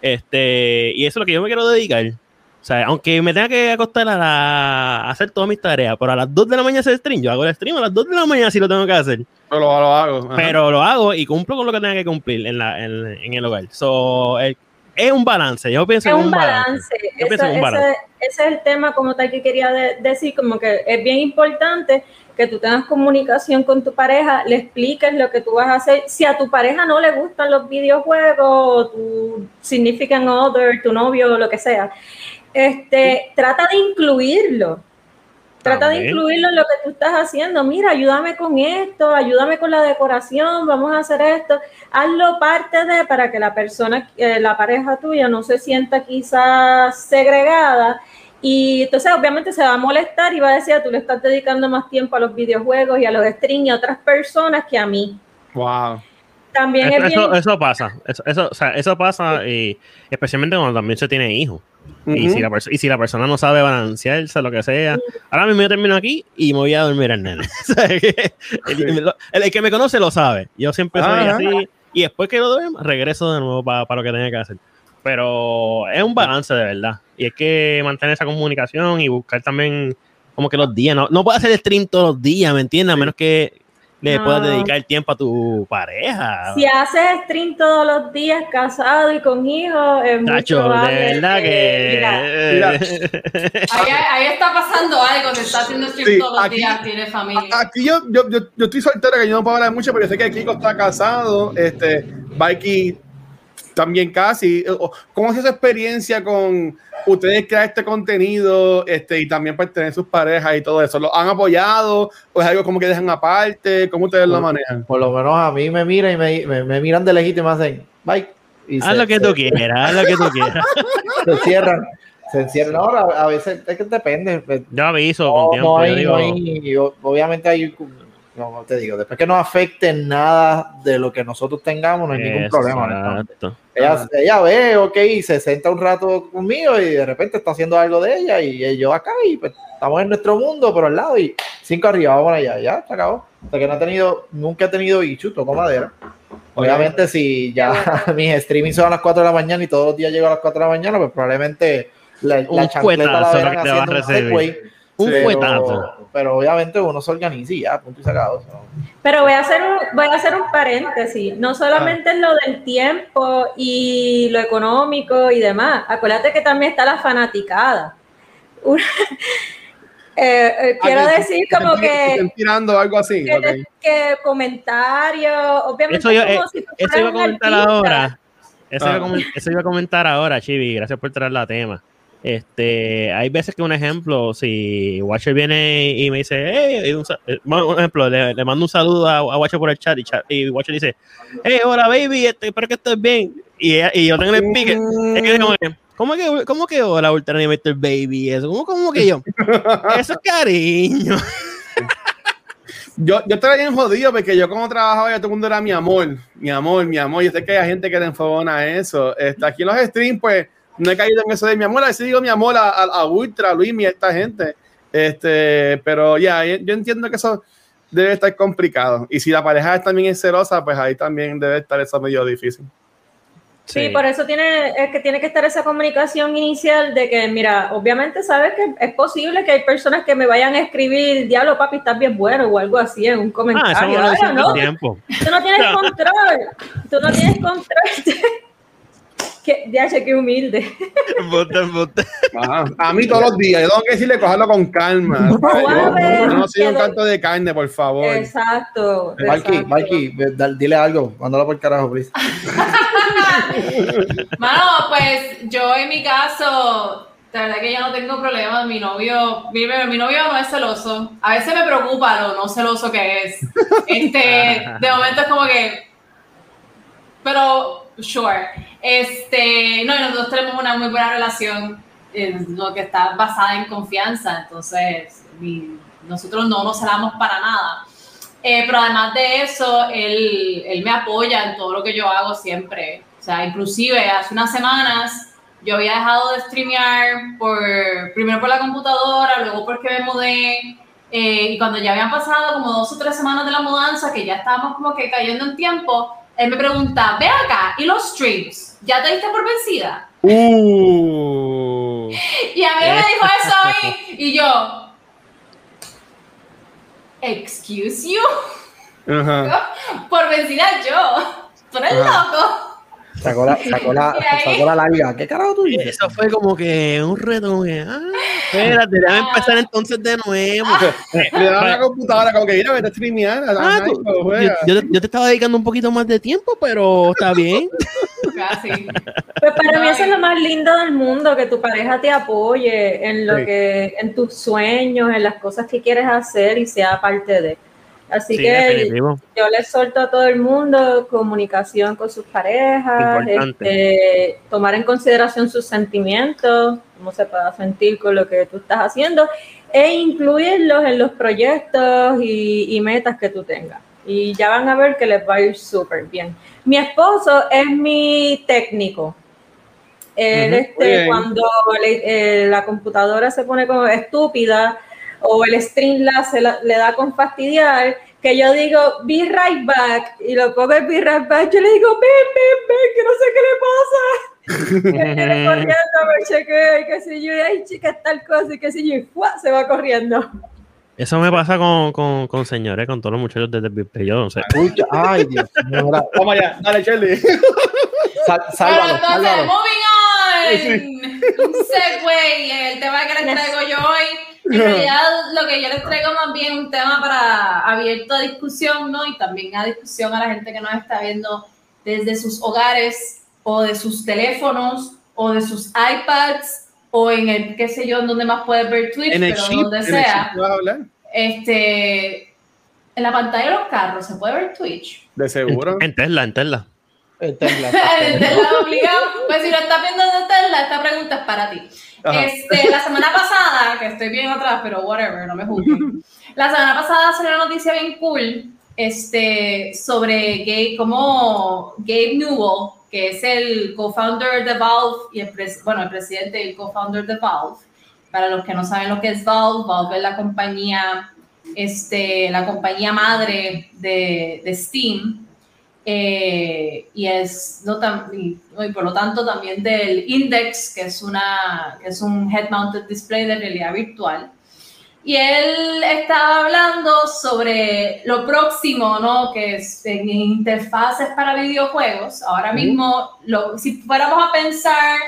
Este, y eso es lo que yo me quiero dedicar. O sea, aunque me tenga que acostar a, la- a hacer todas mis tareas, pero a las 2 de la mañana hacer stream, yo hago el stream a las 2 de la mañana si lo tengo que hacer. Pero lo, lo hago. ajá. Pero lo hago y cumplo con lo que tenga que cumplir en, la, en, en el hogar. So, el- es un balance. Yo pienso es en un balance. balance. Yo pienso en un Ese- balance. ese- ese es el tema como tal que quería de- decir, como que es bien importante que tú tengas comunicación con tu pareja, le expliques lo que tú vas a hacer. Si a tu pareja no le gustan los videojuegos, o tu significant other, tu novio, o lo que sea, este, trata de incluirlo. Trata de incluirlo en lo que tú estás haciendo. Mira, ayúdame con esto, ayúdame con la decoración, vamos a hacer esto. Hazlo parte de para que la persona, eh, la pareja tuya no se sienta quizás segregada. Y entonces obviamente se va a molestar y va a decir, "Ah, tú le estás dedicando más tiempo a los videojuegos y a los streams y a otras personas que a mí. Wow. También Eso, es bien... eso, eso pasa. Eso, eso, o sea, eso pasa y especialmente cuando también se tiene hijos. Y, si la perso- y si la persona no sabe balancearse, lo que sea. Ahora mismo yo termino aquí y me voy a dormir al nene. El, el- el que me conoce lo sabe. Yo siempre soy Ah. así. Y después que lo duermo, regreso de nuevo para lo que tenía que hacer. Pero es un balance de verdad. Y es que mantener esa comunicación y buscar también como que los días. No, no puedes hacer stream todos los días, ¿me entiendes? A menos que le No. puedas dedicar tiempo a tu pareja. Si haces stream todos los días, casado y con hijos, es muy Tacho, de probable verdad mira, que. Ahí, ahí está pasando algo, que está haciendo stream Sí, todos los aquí- días, tiene familia. Aquí yo, yo, yo, yo estoy soltero, que yo no puedo hablar mucho, pero yo sé que Kiko está casado, este, Mikey también casi. ¿Cómo es esa experiencia con ustedes crear este contenido este, y también para tener sus parejas y todo eso? ¿Lo han apoyado o es algo como que dejan aparte? ¿Cómo ustedes lo manejan? Por lo menos a mí me miran y me, me, me miran de lejito y me hacen bye. Y haz se- lo que se- tú quieras, haz lo que tú quieras. Se cierran. Se encierran. Ahora, a veces es que depende. Yo aviso No, con tiempo. no yo hay, digo, no hay- yo- obviamente hay como te digo, después que no afecte nada de lo que nosotros tengamos, no hay ningún problema. Exacto. Ella, ella ve, ok, se senta un rato conmigo y de repente está haciendo algo de ella y yo acá y pues estamos en nuestro mundo, pero al lado y cinco arriba, vamos allá, ya, se acabó. Sea que no ha tenido, nunca he tenido bicho, toco madera. Obviamente si ya mis streamings son a las 4 de la mañana y todos los días llego a las 4 de la mañana, pues probablemente la, la chancleta la verán haciendo un. Segway, Un fuetazo. Pero obviamente uno se organiza y ya, punto y sacado. Pero voy a hacer un, voy a hacer un paréntesis, no solamente Ah. en lo del tiempo y lo económico y demás, acuérdate que también está la fanaticada. Una- eh, eh, quiero Ah, que- decir que como estén que, tirando algo así. que, ok. que comentarios, obviamente Eso, yo, como eh, si eso iba a comentar artista. ahora. Eso, iba a Ah. eso iba a comentar ahora, Chibi. Gracias por traer la tema. Este, hay veces que un ejemplo, si Watcher viene y me dice, hey, un, eh, un ejemplo, le, le mando un saludo a, a Watcher por el chat y, chat- y Watcher dice, hey, hola baby, este, espero que estés bien. Y, y yo tengo el speaker. Es que como que, ¿Cómo que, cómo que hola, Ultra Animator Baby? Eso, ¿cómo, cómo que yo? Eso es cariño. Yo, yo estaba bien jodido porque yo como trabajaba ya todo el mundo era mi amor, mi amor, mi amor. Yo sé que hay gente que le enfogona a eso. Este, aquí en los streams, pues, no he caído en eso de mi amor. A veces digo mi amor a, a, a Ultra, a Luis y a esta gente. Este, pero ya, yo yo entiendo que eso debe estar complicado. Y si la pareja también es celosa, pues ahí también debe estar eso medio difícil. Sí, por eso tiene, es que tiene que estar esa comunicación inicial de que, mira, obviamente sabes que es posible que hay personas que me vayan a escribir, diablo papi, estás bien bueno o algo así en un Ah, comentario. eso Ahora, dicen todo ¿no? el tiempo. Tú no tienes control, tú no tienes control. que, ya, qué humilde. Ajá. A mí todos los días, yo tengo que decirle cogerlo con calma. Yo no soy un canto de carne, por favor. Exacto. Mikey, exacto. Mikey, dile algo, mándalo por carajo, please. Mano, pues yo en mi caso, de verdad que yo no tengo problema. Mi novio, mi, mi novio no es celoso. A veces me preocupa lo no celoso que es. Este, de momento es como que. Pero, sure. Este, no, nosotros tenemos una muy buena relación, lo que está basada en confianza. Entonces, nosotros no nos celamos para nada. Eh, pero además de eso, él, él me apoya en todo lo que yo hago siempre. O sea, inclusive hace unas semanas yo había dejado de streamear por, primero por la computadora, luego porque me mudé. eh, y cuando ya habían pasado como dos o tres semanas de la mudanza, que ya estábamos como que cayendo en tiempo, él me pregunta, ve acá, ¿y los streams? ¿Ya te diste por vencida? Uh. Y a mí me dijo eso a mí, y yo, excuse you, por vencida yo. Tú eres loco. Sacó la, sacó la, sacó la larga. ¿Qué carajo tú dices? Eso fue como que un reto, como que, ah, espérate, déjame empezar entonces de nuevo. Le daban la computadora como que mira, vete a streamear. Ah, tú- pues, yo, te, yo te estaba dedicando un poquito más de tiempo, pero está bien. Casi. Pues para mí eso es lo más lindo del mundo, que tu pareja te apoye en lo Sí. que, en tus sueños, en las cosas que quieres hacer y sea parte de. Así Sí, que definitivo. yo les solto a todo el mundo comunicación con sus parejas, este, tomar en consideración sus sentimientos, cómo se pueda sentir con lo que tú estás haciendo, e incluirlos en los proyectos y, y metas que tú tengas. Y ya van a ver que les va a ir súper bien. Mi esposo es mi técnico. Él, este, cuando le- eh, la computadora se pone como estúpida o el Streamlabs se la- le da con fastidiar, que yo digo, be right back, y lo pongo el be right back, yo le digo, ven, ven, ven, que no sé qué le pasa. Que viene corriendo, me chequea, y que si yo, ay, chica, tal cosa, y que si yo, y ¡fua! se va corriendo. Eso me pasa con, con, con señores, con todos los muchachos desde el yo no sé. Uy, ya- ay, Dios Vamos allá, dale, Pero sálvalo, entonces, sálvalo. moving on. Un segue, el tema que les traigo yo hoy. En realidad, lo que yo les traigo más bien un tema para abierto a discusión, ¿no? Y también a discusión a la gente que nos está viendo desde sus hogares o de sus teléfonos o de sus iPads o en el, qué sé yo, en donde más puedes ver Twitch, En el pero chip, donde en sea. Este, en la pantalla de los carros se puede ver Twitch. De seguro. En Tesla, en Tesla. En Tesla. En Tesla obligado. Pues si lo estás viendo en Tesla, esta pregunta es para ti. Ajá. Este, la semana pasada, que estoy bien atrás, pero whatever, no me juzguen. La semana pasada salió una noticia bien cool este, sobre Gabe, como Gabe Newell, que es el co-founder de Valve y el, bueno, el presidente y el co-founder de Valve. Para los que no saben lo que es Valve, Valve es la compañía, este, la compañía madre de, de Steam. Eh, y es no tan- y, y por lo tanto también del Index, que es una que es un head mounted display de realidad virtual. Y él estaba hablando sobre lo próximo, ¿no? Que es en interfaces para videojuegos. Ahora mismo, lo- si fuéramos a pensar,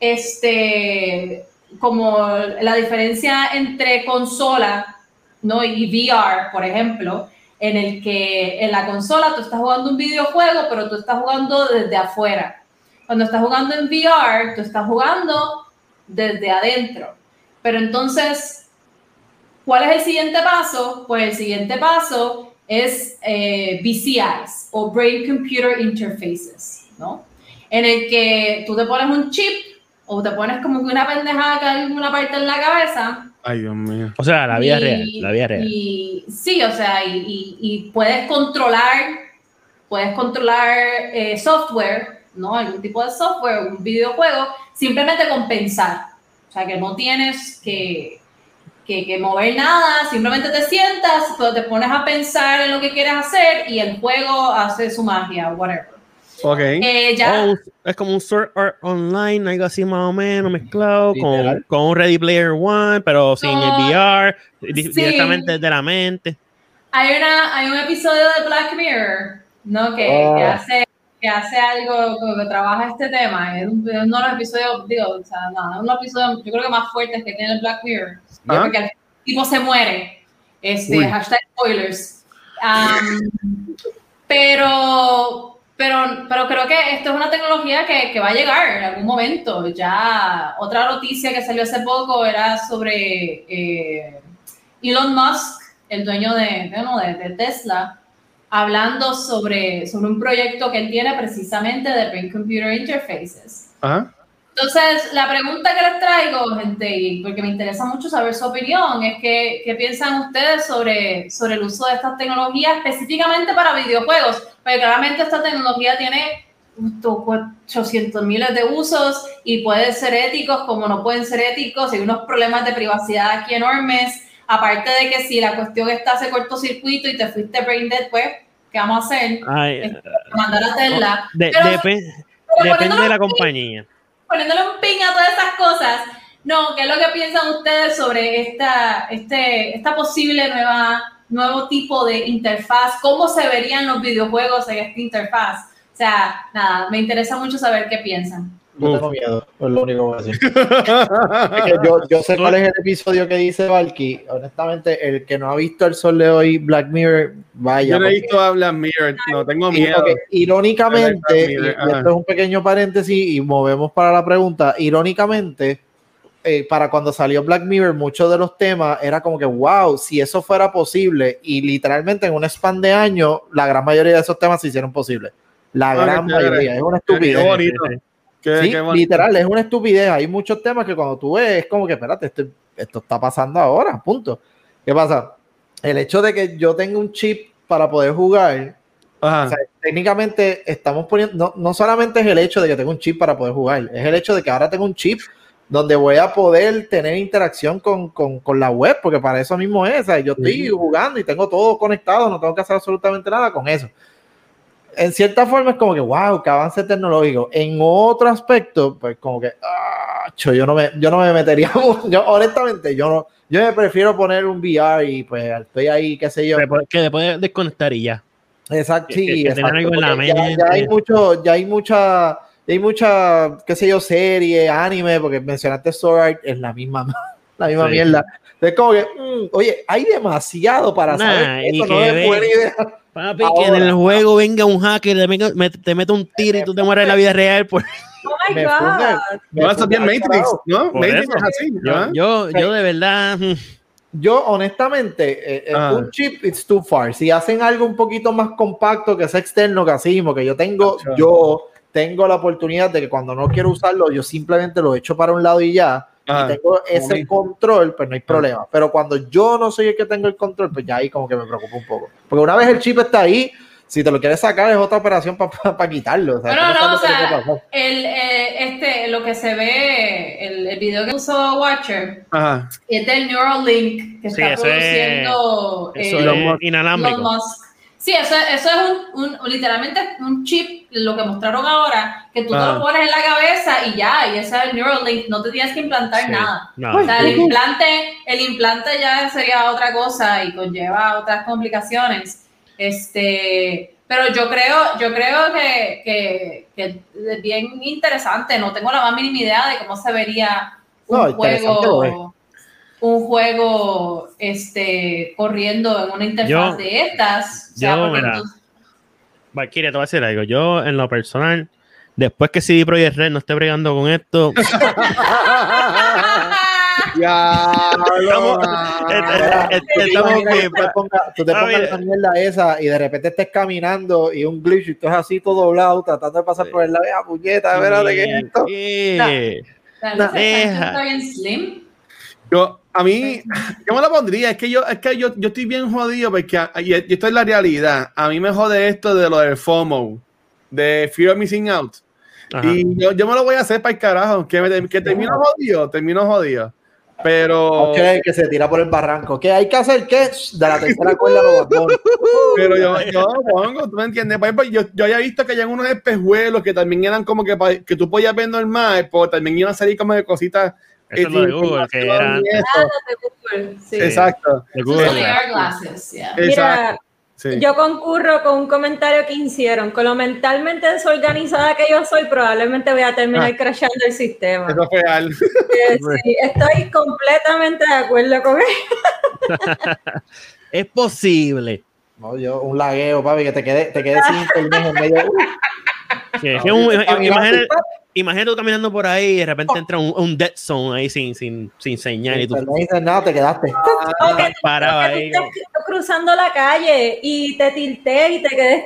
este, como la diferencia entre consola, ¿no? Y VR, por ejemplo, en el que en la consola tú estás jugando un videojuego, pero tú estás jugando desde afuera. Cuando estás jugando en VR, tú estás jugando desde adentro. Pero entonces, ¿cuál es el siguiente paso? Pues el siguiente paso es eh, BCIs o Brain Computer Interfaces, ¿no? En el que tú te pones un chip o te pones como que una pendejada que hay una parte en la cabeza Ay, Dios mío. O sea, la vida y- real, la vida real. Y, sí, o sea, y, y- y puedes controlar, puedes controlar eh, software, ¿no? Algún tipo de software, un videojuego, simplemente con pensar. O sea, que no tienes que, que, que mover nada, simplemente te sientas, pero te pones a pensar en lo que quieres hacer y el juego hace su magia, whatever. Ok. Eh, ya, Oh, es como un Sword Art Online, algo así más o menos mezclado con, con un Ready Player One, pero sin el No, VR, di- sí. directamente desde la mente. Hay, una, hay un episodio de Black Mirror, ¿no? Que, Oh. que hace, que hace algo que, que trabaja este tema. Es un- es uno de los episodios, digo, o sea, no, es uno de los episodios, yo creo que más fuertes que tiene el Black Mirror. Ah. Porque el tipo se muere. Este, Uy. hashtag spoilers. Um, pero, pero, pero creo que esto es una tecnología que, que va a llegar en algún momento. Ya otra noticia que salió hace poco era sobre eh, Elon Musk, el dueño de, de, Tesla, hablando sobre, sobre un proyecto que él tiene precisamente de Brain Computer Interfaces. Ajá. Entonces, la pregunta que les traigo, gente, porque me interesa mucho saber su opinión, es que, qué piensan ustedes sobre, sobre el uso de estas tecnologías específicamente para videojuegos. Porque claramente esta tecnología tiene 800 miles de usos y pueden ser éticos como no pueden ser éticos. Hay unos problemas de privacidad aquí enormes. Aparte de que si la cuestión está hace cortocircuito y te fuiste brain dead, pues, ¿qué vamos a hacer? Ay, Mandar a Tesla. de- Pero- depe- pero depende de la compañía. Poniéndole un ping a todas esas cosas. No, ¿qué es lo que piensan ustedes sobre esta, este, esta posible nueva, nuevo tipo de interfaz? ¿Cómo se verían los videojuegos en esta interfaz? O sea, nada, me interesa mucho saber qué piensan. Yo tengo miedo, es lo único que voy a decir. Es que yo, yo sé cuál es el episodio que dice Valky. Honestamente, el que no ha visto el sol de hoy, Black Mirror, vaya. Yo no he visto a Black Mirror, no tengo miedo. irónicamente, y esto es un pequeño paréntesis y movemos para la pregunta. Irónicamente, eh, para cuando salió Black Mirror, muchos de los temas era como que, wow, si eso fuera posible, y literalmente en un span de años, la gran mayoría de esos temas se hicieron posibles. La Ah, gran mayoría, es una Qué estupidez. bonito. Qué- Sí, qué literal, es una estupidez. Hay muchos temas que cuando tú ves, es como que, espérate, esto, esto está pasando ahora, punto. ¿Qué pasa? El hecho de que yo tenga un chip para poder jugar, Ajá. o sea, técnicamente estamos poniendo, no, no solamente es el hecho de que tengo un chip para poder jugar, es el hecho de que ahora tengo un chip donde voy a poder tener interacción con, con- con la web, porque para eso mismo es, yo estoy jugando y tengo todo conectado, no tengo que hacer absolutamente nada con eso. En cierta forma es como que, wow, qué avance tecnológico. En otro aspecto, pues como que, ah, cho, yo no me, yo no me metería, yo honestamente, yo no, yo me prefiero poner un VR y pues estoy ahí, qué sé yo. Que después desconectar y ya. Exacto, sí, que- que exacto, algo en la porque ya, mente. ya hay mucho, ya hay mucha, ya hay mucha, qué sé yo, serie, anime, porque mencionaste Sword Art, es la misma, la misma Sí. mierda. Es como que, mm, oye, hay demasiado para Nah, saber eso no es buena idea. Papi, que en Ahora. el juego venga un hacker, te, venga- me- te mete un tiro y tú te mueres en la vida real. Pues, Oh my Me God. funde- me No, eso es bien Matrix. ¿no? Por Matrix eso. es así. yo, ¿ah? yo, yo de verdad. mm, yo honestamente, eh, eh, Ah. un chip, it's too far. Si hacen algo un poquito más compacto que sea externo que así, que yo tengo, yo tengo la oportunidad de que cuando no quiero usarlo, yo simplemente lo echo para un lado y ya. Ah, y tengo ese control, pues no hay problema. Pero cuando yo no soy el que tengo el control, pues ya ahí como que me preocupa un poco. Porque una vez el chip está ahí, si te lo quieres sacar es otra operación para quitarlo. O sea, no, sabes o sea, el, eh, este, lo que se ve, el, el video que usó Watcher, Ajá. es del Neuralink que Sí, está es- produciendo eh, Elon es Musk. Elon Musk. Sí, eso, eso es un, un- literalmente un chip, lo que mostraron ahora, que tú te Ah. lo pones en la cabeza y ya, y ese es el Neuralink, no te tienes que implantar Sí. nada. No, O sea, el implante, el implante ya sería otra cosa y conlleva otras complicaciones. Este, pero yo creo, yo creo que, que, que es bien interesante. No tengo la más mínima idea de cómo se vería un No, juego, un juego este, corriendo en una interfaz Yo- de estas. O sea, yo, mira, tú- Valkyria, te voy a decir algo. Yo, en lo personal, después que CD Projekt Red no esté bregando con esto, Ya, Estamos- ah, tú te estamos imaginas que bien, tú te pongas- Ah, la mierda esa y de repente estés caminando y un glitch y tú es así todo doblado tratando de pasar Sí. por el lado de la puñeta, espérate, ¿qué es esto? Está bien slim. Yo, a mí, yo me lo pondría, es que yo, es que yo, yo estoy bien jodido porque a- y y esto es la realidad. A mí me jode esto de lo del FOMO, de Fear of Missing Out. Ajá. Y yo, yo me lo voy a hacer para el carajo, que, me, que termino jodido, termino jodido. Pero, Ok, que se tira por el barranco. ¿Qué hay que hacer? ¿Qué? De la tercera cuerda los botones. pero yo, yo lo pongo, tú me entiendes. Por ejemplo, yo, yo había visto que hay unos espejuelos que también eran como que, pa- que tú podías ver normal, pero también iban a salir como de cositas. Eso es lo de Google, que era y eso. Sí. Exacto. de Google. glasses, yeah. Exacto. Sí. yo concurro con un comentario que hicieron. Con lo mentalmente desorganizada que yo soy, probablemente voy a terminar Ah. crashando el sistema. Eso fue real. Eh, sí, estoy completamente de acuerdo con él. Es posible. No, yo, un lagueo, papi, que te quede, te quede sin internet en medio. Que es que un- Ah, imagina tú caminando por ahí y de repente entra un, un dead zone ahí sin, sin, sin señal y tú No dices nada, te quedaste. O que, parado que tú ahí. estés cru- cruzando la calle y te tilté y te quedes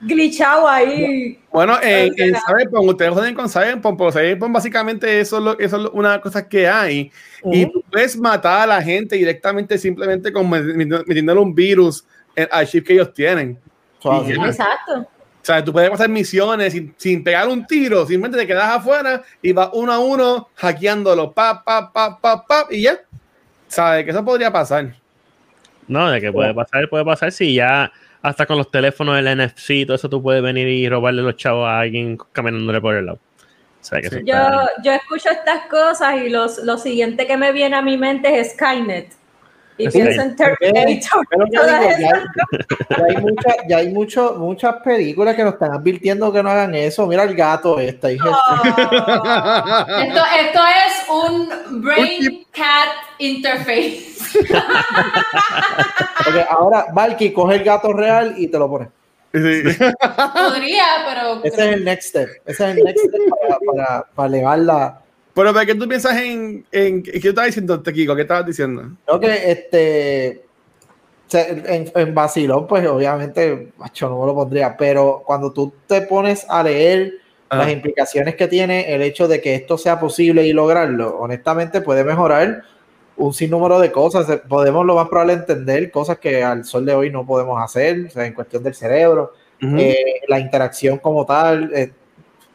glitchado ahí. Bueno, en, en Cyberpunk, ustedes joden con Cyberpunk, pero Cyberpunk básicamente eso es, lo, eso es lo- una de las cosas que hay. Y Ujú. tú puedes matar a la gente directamente simplemente con met- metiéndole un virus en- al chip que ellos tienen. Y- Exacto. O sea, tú puedes pasar misiones sin, sin pegar un tiro, simplemente te quedas afuera y vas uno a uno hackeándolo, pa, pa, pa, pa, pa, y ya. ¿Sabes? Que eso podría pasar. No, de que puede pasar, puede pasar si ya hasta con los teléfonos del NFC y todo eso tú puedes venir y robarle los chavos a alguien caminándole por el lado. O sea, que Sí. Yo, yo escucho estas cosas y los, lo siguiente que me viene a mi mente es Skynet. Y Skynet. pienso en Terminator. Pero te Todas digo, esas ya, hay- ya hay, muchas, ya hay mucho- muchas películas que nos están advirtiendo que no hagan eso. Mira el gato este. hijo. Esto, esto es un brain cat interface. Porque ahora Valky coge el gato real y te lo pone. Sí. Podría, pero. Ese es el next step. Ese es el next step para, para, para elevar la. Pero ¿para qué tú piensas en, en qué estabas diciendo, Kiko? ¿Qué estabas diciendo? Creo que este. En, en vacilón, pues obviamente, macho, no me lo pondría. Pero cuando tú te pones a leer Ah. las implicaciones que tiene el hecho de que esto sea posible y lograrlo, honestamente puede mejorar un sinnúmero de cosas. Podemos lo más probable entender cosas que al sol de hoy no podemos hacer, o sea, en cuestión del cerebro, eh, la interacción como tal. eh,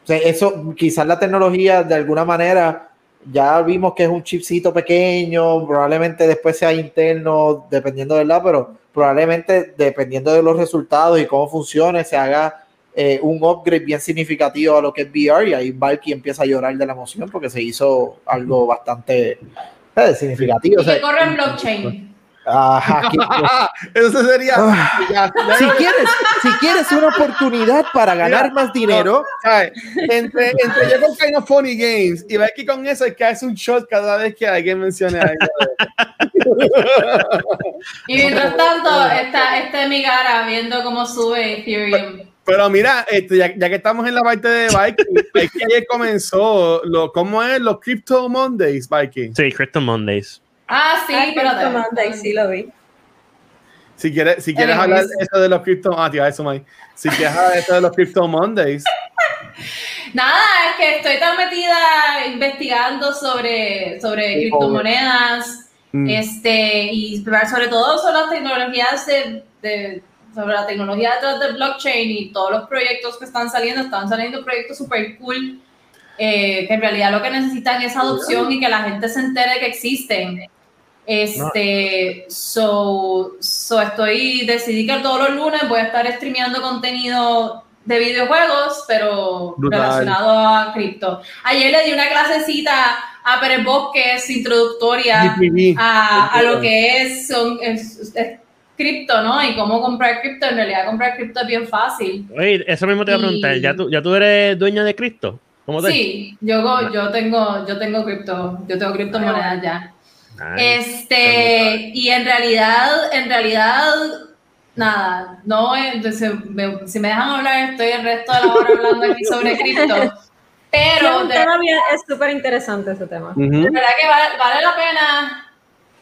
sea, eso, quizás la tecnología de alguna manera ya vimos que es un chipcito pequeño, probablemente después sea interno, dependiendo de la, pero probablemente dependiendo de los resultados y cómo funcione, se haga eh, un upgrade bien significativo a lo que es VR y ahí Valky empieza a llorar de la emoción porque se hizo algo bastante eh, significativo. Y o sea, corre en blockchain. Ajá, que- Eso sería. Ah. ya- ya- si quieres, si quieres una oportunidad para ganar Mira, más dinero, ¿sabes? Entre, entre yo con Kind of Funny Games y que con eso es que hace un shot cada vez que alguien mencione algo. Y mientras tanto, está este mi cara viendo cómo sube Ethereum. Pero mira, este, ya, ya que estamos en la parte de Viking, Viking ayer comenzó lo, ¿cómo es? Los Crypto Mondays, Viking. Sí, Crypto Mondays. Ah, sí, pero Crypto Monday, sí lo vi. Si quieres, si quieres hablar eso de los Crypto, ah, tía, eso, Mike. Si quieres hablar eso de los Crypto Mondays, Nada, es que estoy tan metida investigando sobre, sobre Sí, criptomonedas, mm, este, y sobre todo sobre las tecnologías de, de- sobre la tecnología detrás del blockchain y todos los proyectos que están saliendo, están saliendo proyectos super cool, eh, que en realidad lo que necesitan es adopción y que la gente se entere que existen. Este, so, so estoy, decidí que todos los lunes voy a estar streameando contenido de videojuegos, pero Brutal. relacionado a cripto. Ayer le di una clasecita a Pérez Bosques introductoria a, a lo que es, son, es, es cripto, ¿no? Y cómo comprar cripto. En realidad, comprar cripto es bien fácil. Oye, eso mismo te iba a preguntar. Y- ¿Ya tú, ¿Ya tú eres dueño de te Sí, yo, go- yo tengo, yo tengo cripto, yo tengo criptomonedas ya. Nice. Este, y en realidad, en realidad, nada, no, entonces, me- si me dejan hablar, estoy el resto de la hora hablando aquí sobre cripto, pero un de, tema bien- es súper interesante ese tema. ujú. de verdad que vale, vale la pena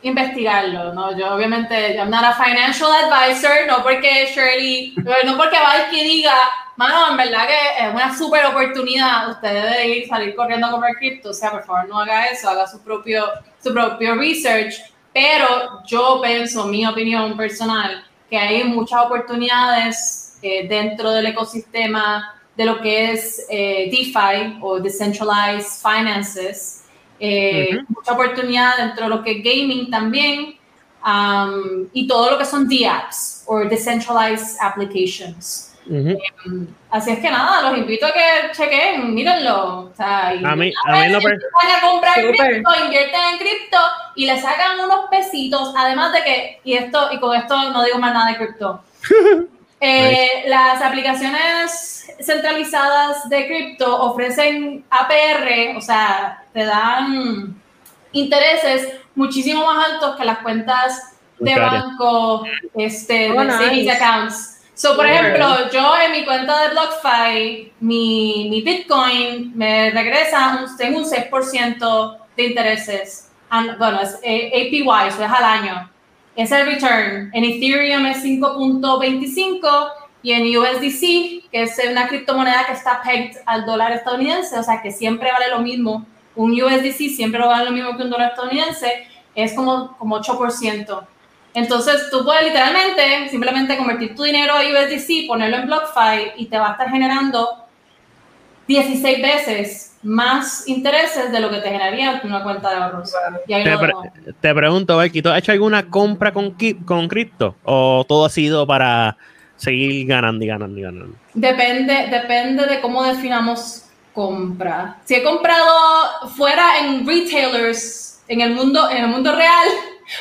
investigarlo, ¿no? Yo obviamente, I'm not a financial advisor, no porque Shirley, no porque Valky diga, mano, en verdad que es una súper oportunidad, usted debe ir, salir corriendo a comprar cripto, o sea, por favor no haga eso, haga su propio, su propio research, pero yo pienso, mi opinión personal, que hay muchas oportunidades eh, dentro del ecosistema de lo que es eh, DeFi o Decentralized Finances, eh, mucha oportunidad dentro de lo que es gaming también, um, y todo lo que son DApps o Decentralized Applications. Ujú. Así es que nada, los invito a que chequen, mírenlo. O sea, y A mí- a mí per- empiezan a comprar cripto, invierten en cripto y le sacan unos pesitos. Además de que, y esto, y con esto no digo más nada de cripto. Eh, Las aplicaciones centralizadas de cripto ofrecen APR, o sea, te dan intereses muchísimo más altos que las cuentas de banco, este, Oh, de savings nice. accounts. So, por ejemplo, yo en mi cuenta de BlockFi, mi, mi Bitcoin me regresa un, tengo un 6% de intereses. An- bueno, es eh, APY, eso es al año. Es el return. En Ethereum es 5.25 y en USDC, que es una criptomoneda que está pegged al dólar estadounidense, o sea que siempre vale lo mismo. Un USDC siempre vale lo mismo que un dólar estadounidense, es como, como 8%. Entonces tú puedes literalmente simplemente convertir tu dinero a USDC, ponerlo en BlockFi y te va a estar generando 16 veces más intereses de lo que te generaría una cuenta de ahorros. Y ahí Te, lo pre- dejo. te pregunto, Becky, ¿tú has hecho alguna compra con, con cripto? ¿O todo ha sido para seguir ganando y ganando y ganando? Depende, depende de cómo definamos compra. Si he comprado fuera en retailers, en el mundo, en el mundo real,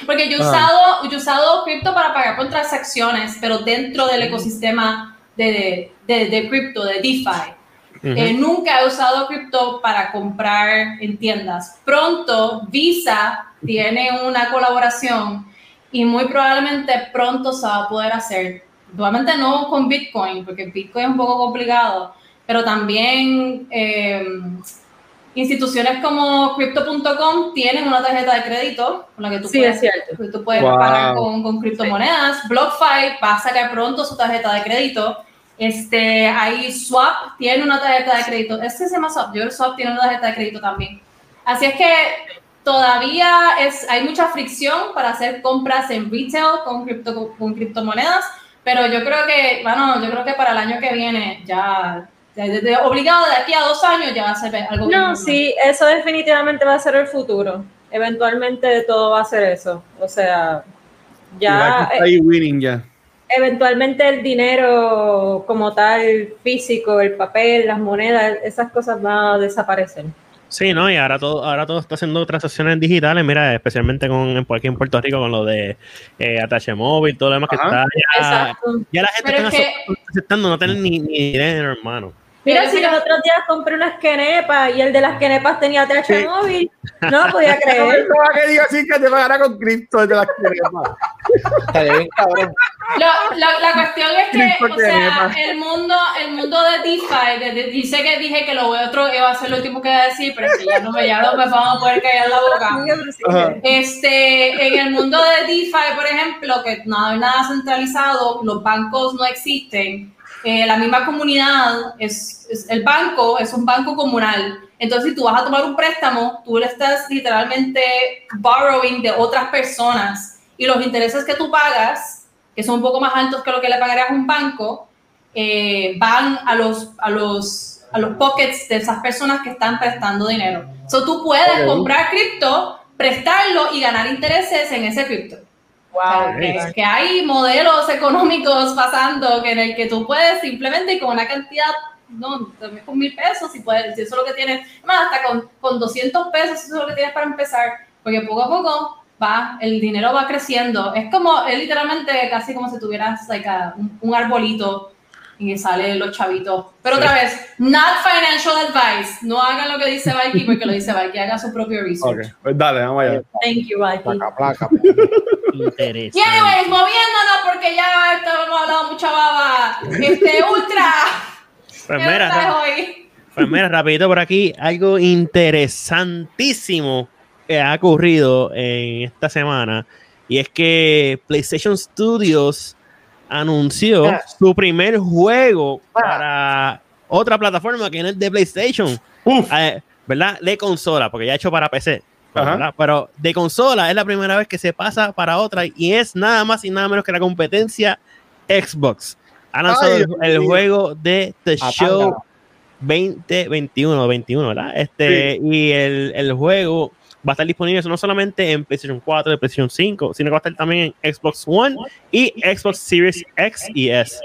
porque yo he Ah. usado, yo he usado cripto para pagar por transacciones, pero dentro del ecosistema de, de, de cripto, de DeFi. Ujú. Eh, nunca he usado cripto para comprar en tiendas. Pronto Visa tiene una colaboración y muy probablemente pronto se va a poder hacer. Probablemente no con Bitcoin, porque Bitcoin es un poco complicado, pero también eh, instituciones como Crypto.com tienen una tarjeta de crédito con la que tú Sí, puedes es cierto. que tú puedes Wow. pagar con, con criptomonedas. BlockFi va a sacar pronto su tarjeta de crédito. Este, ahí Swap tiene una tarjeta de crédito. Este se llama Swap. Yo creo que Swap tiene una tarjeta de crédito también. Así es que todavía es, hay mucha fricción para hacer compras en retail con, cripto, con criptomonedas, pero yo creo que, bueno, yo creo que para el año que viene ya, obligado de aquí a dos años ya va a ser algo No, sí, eso definitivamente va a ser el futuro. Eventualmente todo va a ser eso. O sea, ya ahí winning ya. eventualmente el dinero como tal, físico, el papel, las monedas, esas cosas van a desaparecer. Sí, ¿no? Y ahora todo, ahora todo está haciendo transacciones digitales, mira, especialmente con aquí en Puerto Rico con lo de eh, Atache Móvil, todo lo demás que Ajá. está ya, ya la gente está es que- aceptando no tener ni, ni dinero, hermano. Mira, si los otros días compré unas quenepas y el de las quenepas tenía TH Sí. móvil, no lo podía creer. Pensaba que diga así que te pagará con cripto desde las cremas. Estaría bien cabrón. Lo- lo- la cuestión es que, o sea, el mundo, el mundo de DeFi, de- de- dice que dije que lo otro iba a ser lo último que iba a decir, pero que ya no me, ya no me vamos a poder callar la boca. Ajá. Este, en el mundo de DeFi, por ejemplo, que no hay nada centralizado, los bancos no existen. Eh, la misma comunidad es, es- el banco es un banco comunal. Entonces, si tú vas a tomar un préstamo, tú le estás literalmente borrowing de otras personas y los intereses que tú pagas, que son un poco más altos que lo que le pagarías a un banco, eh, van a los, a los a los pockets de esas personas que están prestando dinero. So, tú puedes comprar cripto, prestarlo y ganar intereses en ese cripto. Wow. que, que hay modelos económicos pasando que en el que tú puedes simplemente con una cantidad, no, también con mil pesos, si, puedes, si eso es lo que tienes, más hasta con, con 200 pesos, eso es lo que tienes para empezar, porque poco a poco va, el dinero va creciendo. Es como, es literalmente casi como si tuvieras like, a- un, un arbolito y que salen los chavitos. Pero otra vez, not financial advice. No hagan lo que dice Mikey porque lo dice Mikey, haga su propio Ok, research. pues dale, vamos allá. Thank you, Mikey. Placa, placa. Interesante. Y anyways, moviéndonos porque ya hemos hablado mucha baba. Este, Ultra. Pues ¿qué mira, hoy? pues mira, rapidito por aquí, algo interesantísimo que ha ocurrido en esta semana y es que PlayStation Studios anunció Ah. su primer juego Ah. para otra plataforma que no es de PlayStation, Uf. Eh, ¿verdad? De consola, porque ya ha hecho para PC. ¿verdad? Pero de consola es la primera vez que se pasa para otra y es nada más y nada menos que la competencia Xbox. Ha lanzado Ay, el, juego de The Show tanga. 2021, 21, ¿verdad? Este, Y el, el juego va a estar disponible no solamente en PlayStation 4 y PlayStation 5, sino que va a estar también en Xbox One y Xbox Series X y S.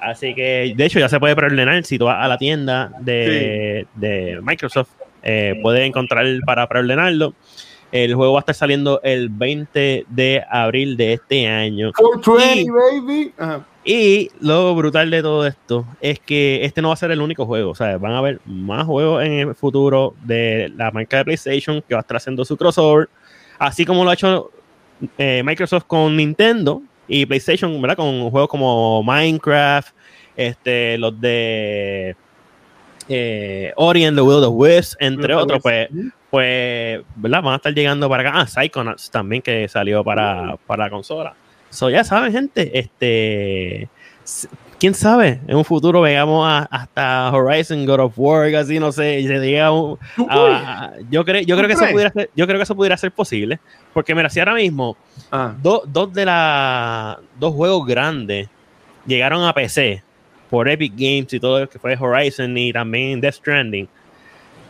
Así que, de hecho, ya se puede preordenar si tú vas a la tienda de, de Microsoft, eh, puedes encontrar para preordenarlo. El juego va a estar saliendo el 20 de abril de este año. 420, Y- baby. Ajá. Y lo brutal de todo esto es que este no va a ser el único juego. O sea, van a haber más juegos en el futuro de la marca de PlayStation que va a estar haciendo su crossover. Así como lo ha hecho eh, Microsoft con Nintendo y PlayStation, ¿verdad? Con juegos como Minecraft, este, los de eh, Ori and the Will of the Wisps, entre otros, pues, pues, ¿verdad? Van a estar llegando para acá. Ah, Psychonauts también que salió para, para la consola. So, ya saben, gente, este. ¿Quién sabe? En un futuro veamos a- hasta Horizon, God of War, así, no sé, y se diga un- yo, creo yo ¿Tú creo que eso pudiera ser, yo creo que eso pudiera ser posible. Porque mira, si ahora mismo Ah, do- dos de la dos juegos grandes llegaron a PC por Epic Games y todo lo que fue Horizon y también Death Stranding.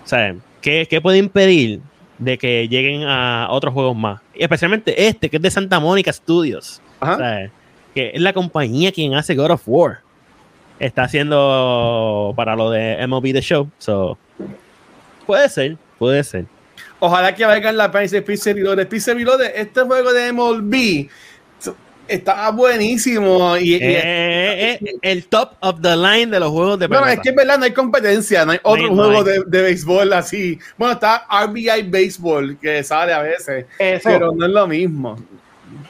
Sea, ¿qué, qué puede impedir de que lleguen a otros juegos más? Y especialmente este, que es de Santa Mónica Studios. O Ajá. sea, que es la compañía quien hace God of War. Está haciendo para lo de MLB The Show. So, puede ser, puede ser. Ojalá que valgan la pena ese. Pizza Reloaded, este juego de MLB está buenísimo. Y, y- Eh, eh, el top of the line de los juegos de no, no, pelota. es que es verdad, no hay competencia, no hay otro No hay- juego no hay. de, de béisbol así. Bueno, está RBI Baseball, que sale a veces, Eso. pero no es lo mismo.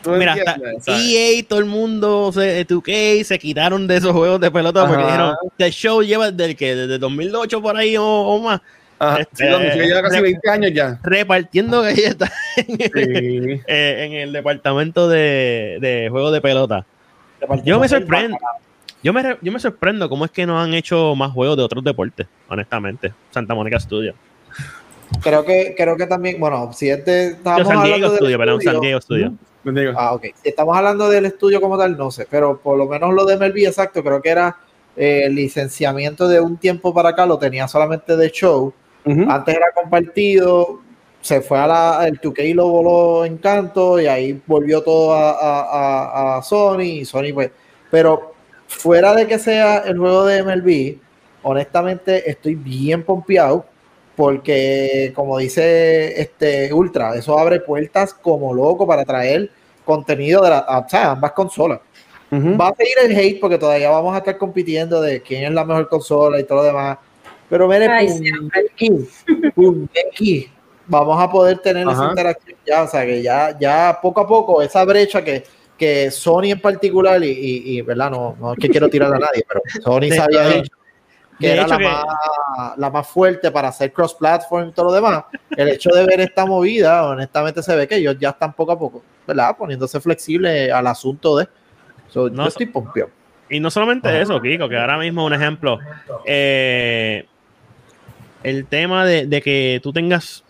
¿Tú Mira, hasta? ¿Sabes? EA, todo el mundo, se, 2K, se quitaron de esos juegos de pelota porque dijeron, The Show lleva desde que desde 2008 por ahí o, o más, Ajá, sí, este, se lleva casi rep- 20 años ya. repartiendo galletas en, Sí. eh, en el departamento de, de juegos de pelota. Yo me sorprendo. Yo me, yo me sorprendo cómo es que no han hecho más juegos de otros deportes, honestamente. Santa Mónica Studio. Creo que, creo que también, bueno, si este Yo, San Diego hablando del Studio, perdón, San Diego Studio. Ah, ok. Si estamos hablando del estudio como tal, no sé, pero por lo menos lo de MLB, exacto, creo que era eh, el licenciamiento de un tiempo para acá, lo tenía solamente de show. Antes era compartido, se fue a la, el 2K y lo voló en canto y ahí volvió todo a, a- a- a Sony y Sony pues, pero fuera de que sea el juego de MLB, honestamente estoy bien pompeado porque como dice este Ultra, eso abre puertas como loco para traer contenido de la, a- o sea, ambas consolas. Ujú. Va a seguir el hate porque todavía vamos a estar compitiendo de quién es la mejor consola y todo lo demás. Pero mire, Ay, pum, pum, aquí, vamos a poder tener esa Ajá. interacción ya. O sea, que ya, ya poco a poco esa brecha que, que Sony en particular, y, y- y, ¿verdad? No, no es que quiero tirar a nadie, pero Sony De- se había de- dicho que de era la, que- Más, la más fuerte para hacer cross-platform y todo lo demás. El hecho de ver esta movida, honestamente se ve que ellos ya están poco a poco, ¿verdad? Poniéndose flexibles al asunto de... So, No, yo estoy pompeado. Y no solamente eso, Kiko, que ahora mismo un ejemplo, eh, el tema de, de que tú tengas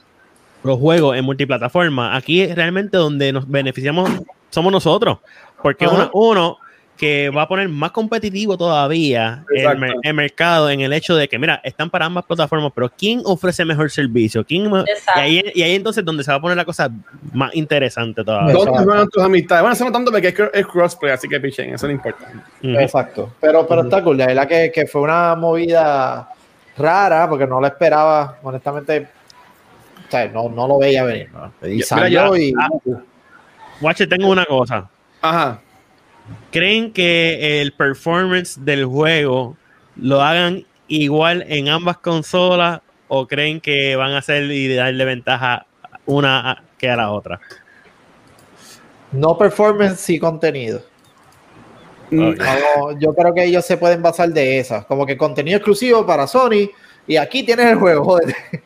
los juegos en multiplataforma, aquí es realmente donde nos beneficiamos somos nosotros, porque uno que va a poner más competitivo todavía el, mercado en el hecho de que, mira, están para ambas plataformas, pero ¿quién ofrece mejor servicio? ¿Quién y, ahí, y ahí entonces donde se va a poner la cosa más interesante todavía. ¿Dónde Exacto. juegan tus amistades? Bueno, se notando que es, cr- es crossplay, así que pichen, eso no importa. Ujú. Exacto. Pero, pero está cool. La verdad que, que fue una movida rara porque no la esperaba, honestamente. O sea, no, no lo veía venir. ¿no? Y salió ya- y. ah. Watcher, tengo una cosa. Ajá. ¿Creen que el performance del juego lo hagan igual en ambas consolas o creen que van a hacer y darle ventaja una que a la otra? No performance y contenido. Mm, yo creo que ellos se pueden basar de esas. Como que contenido exclusivo para Sony. Y aquí tienes el juego, joder.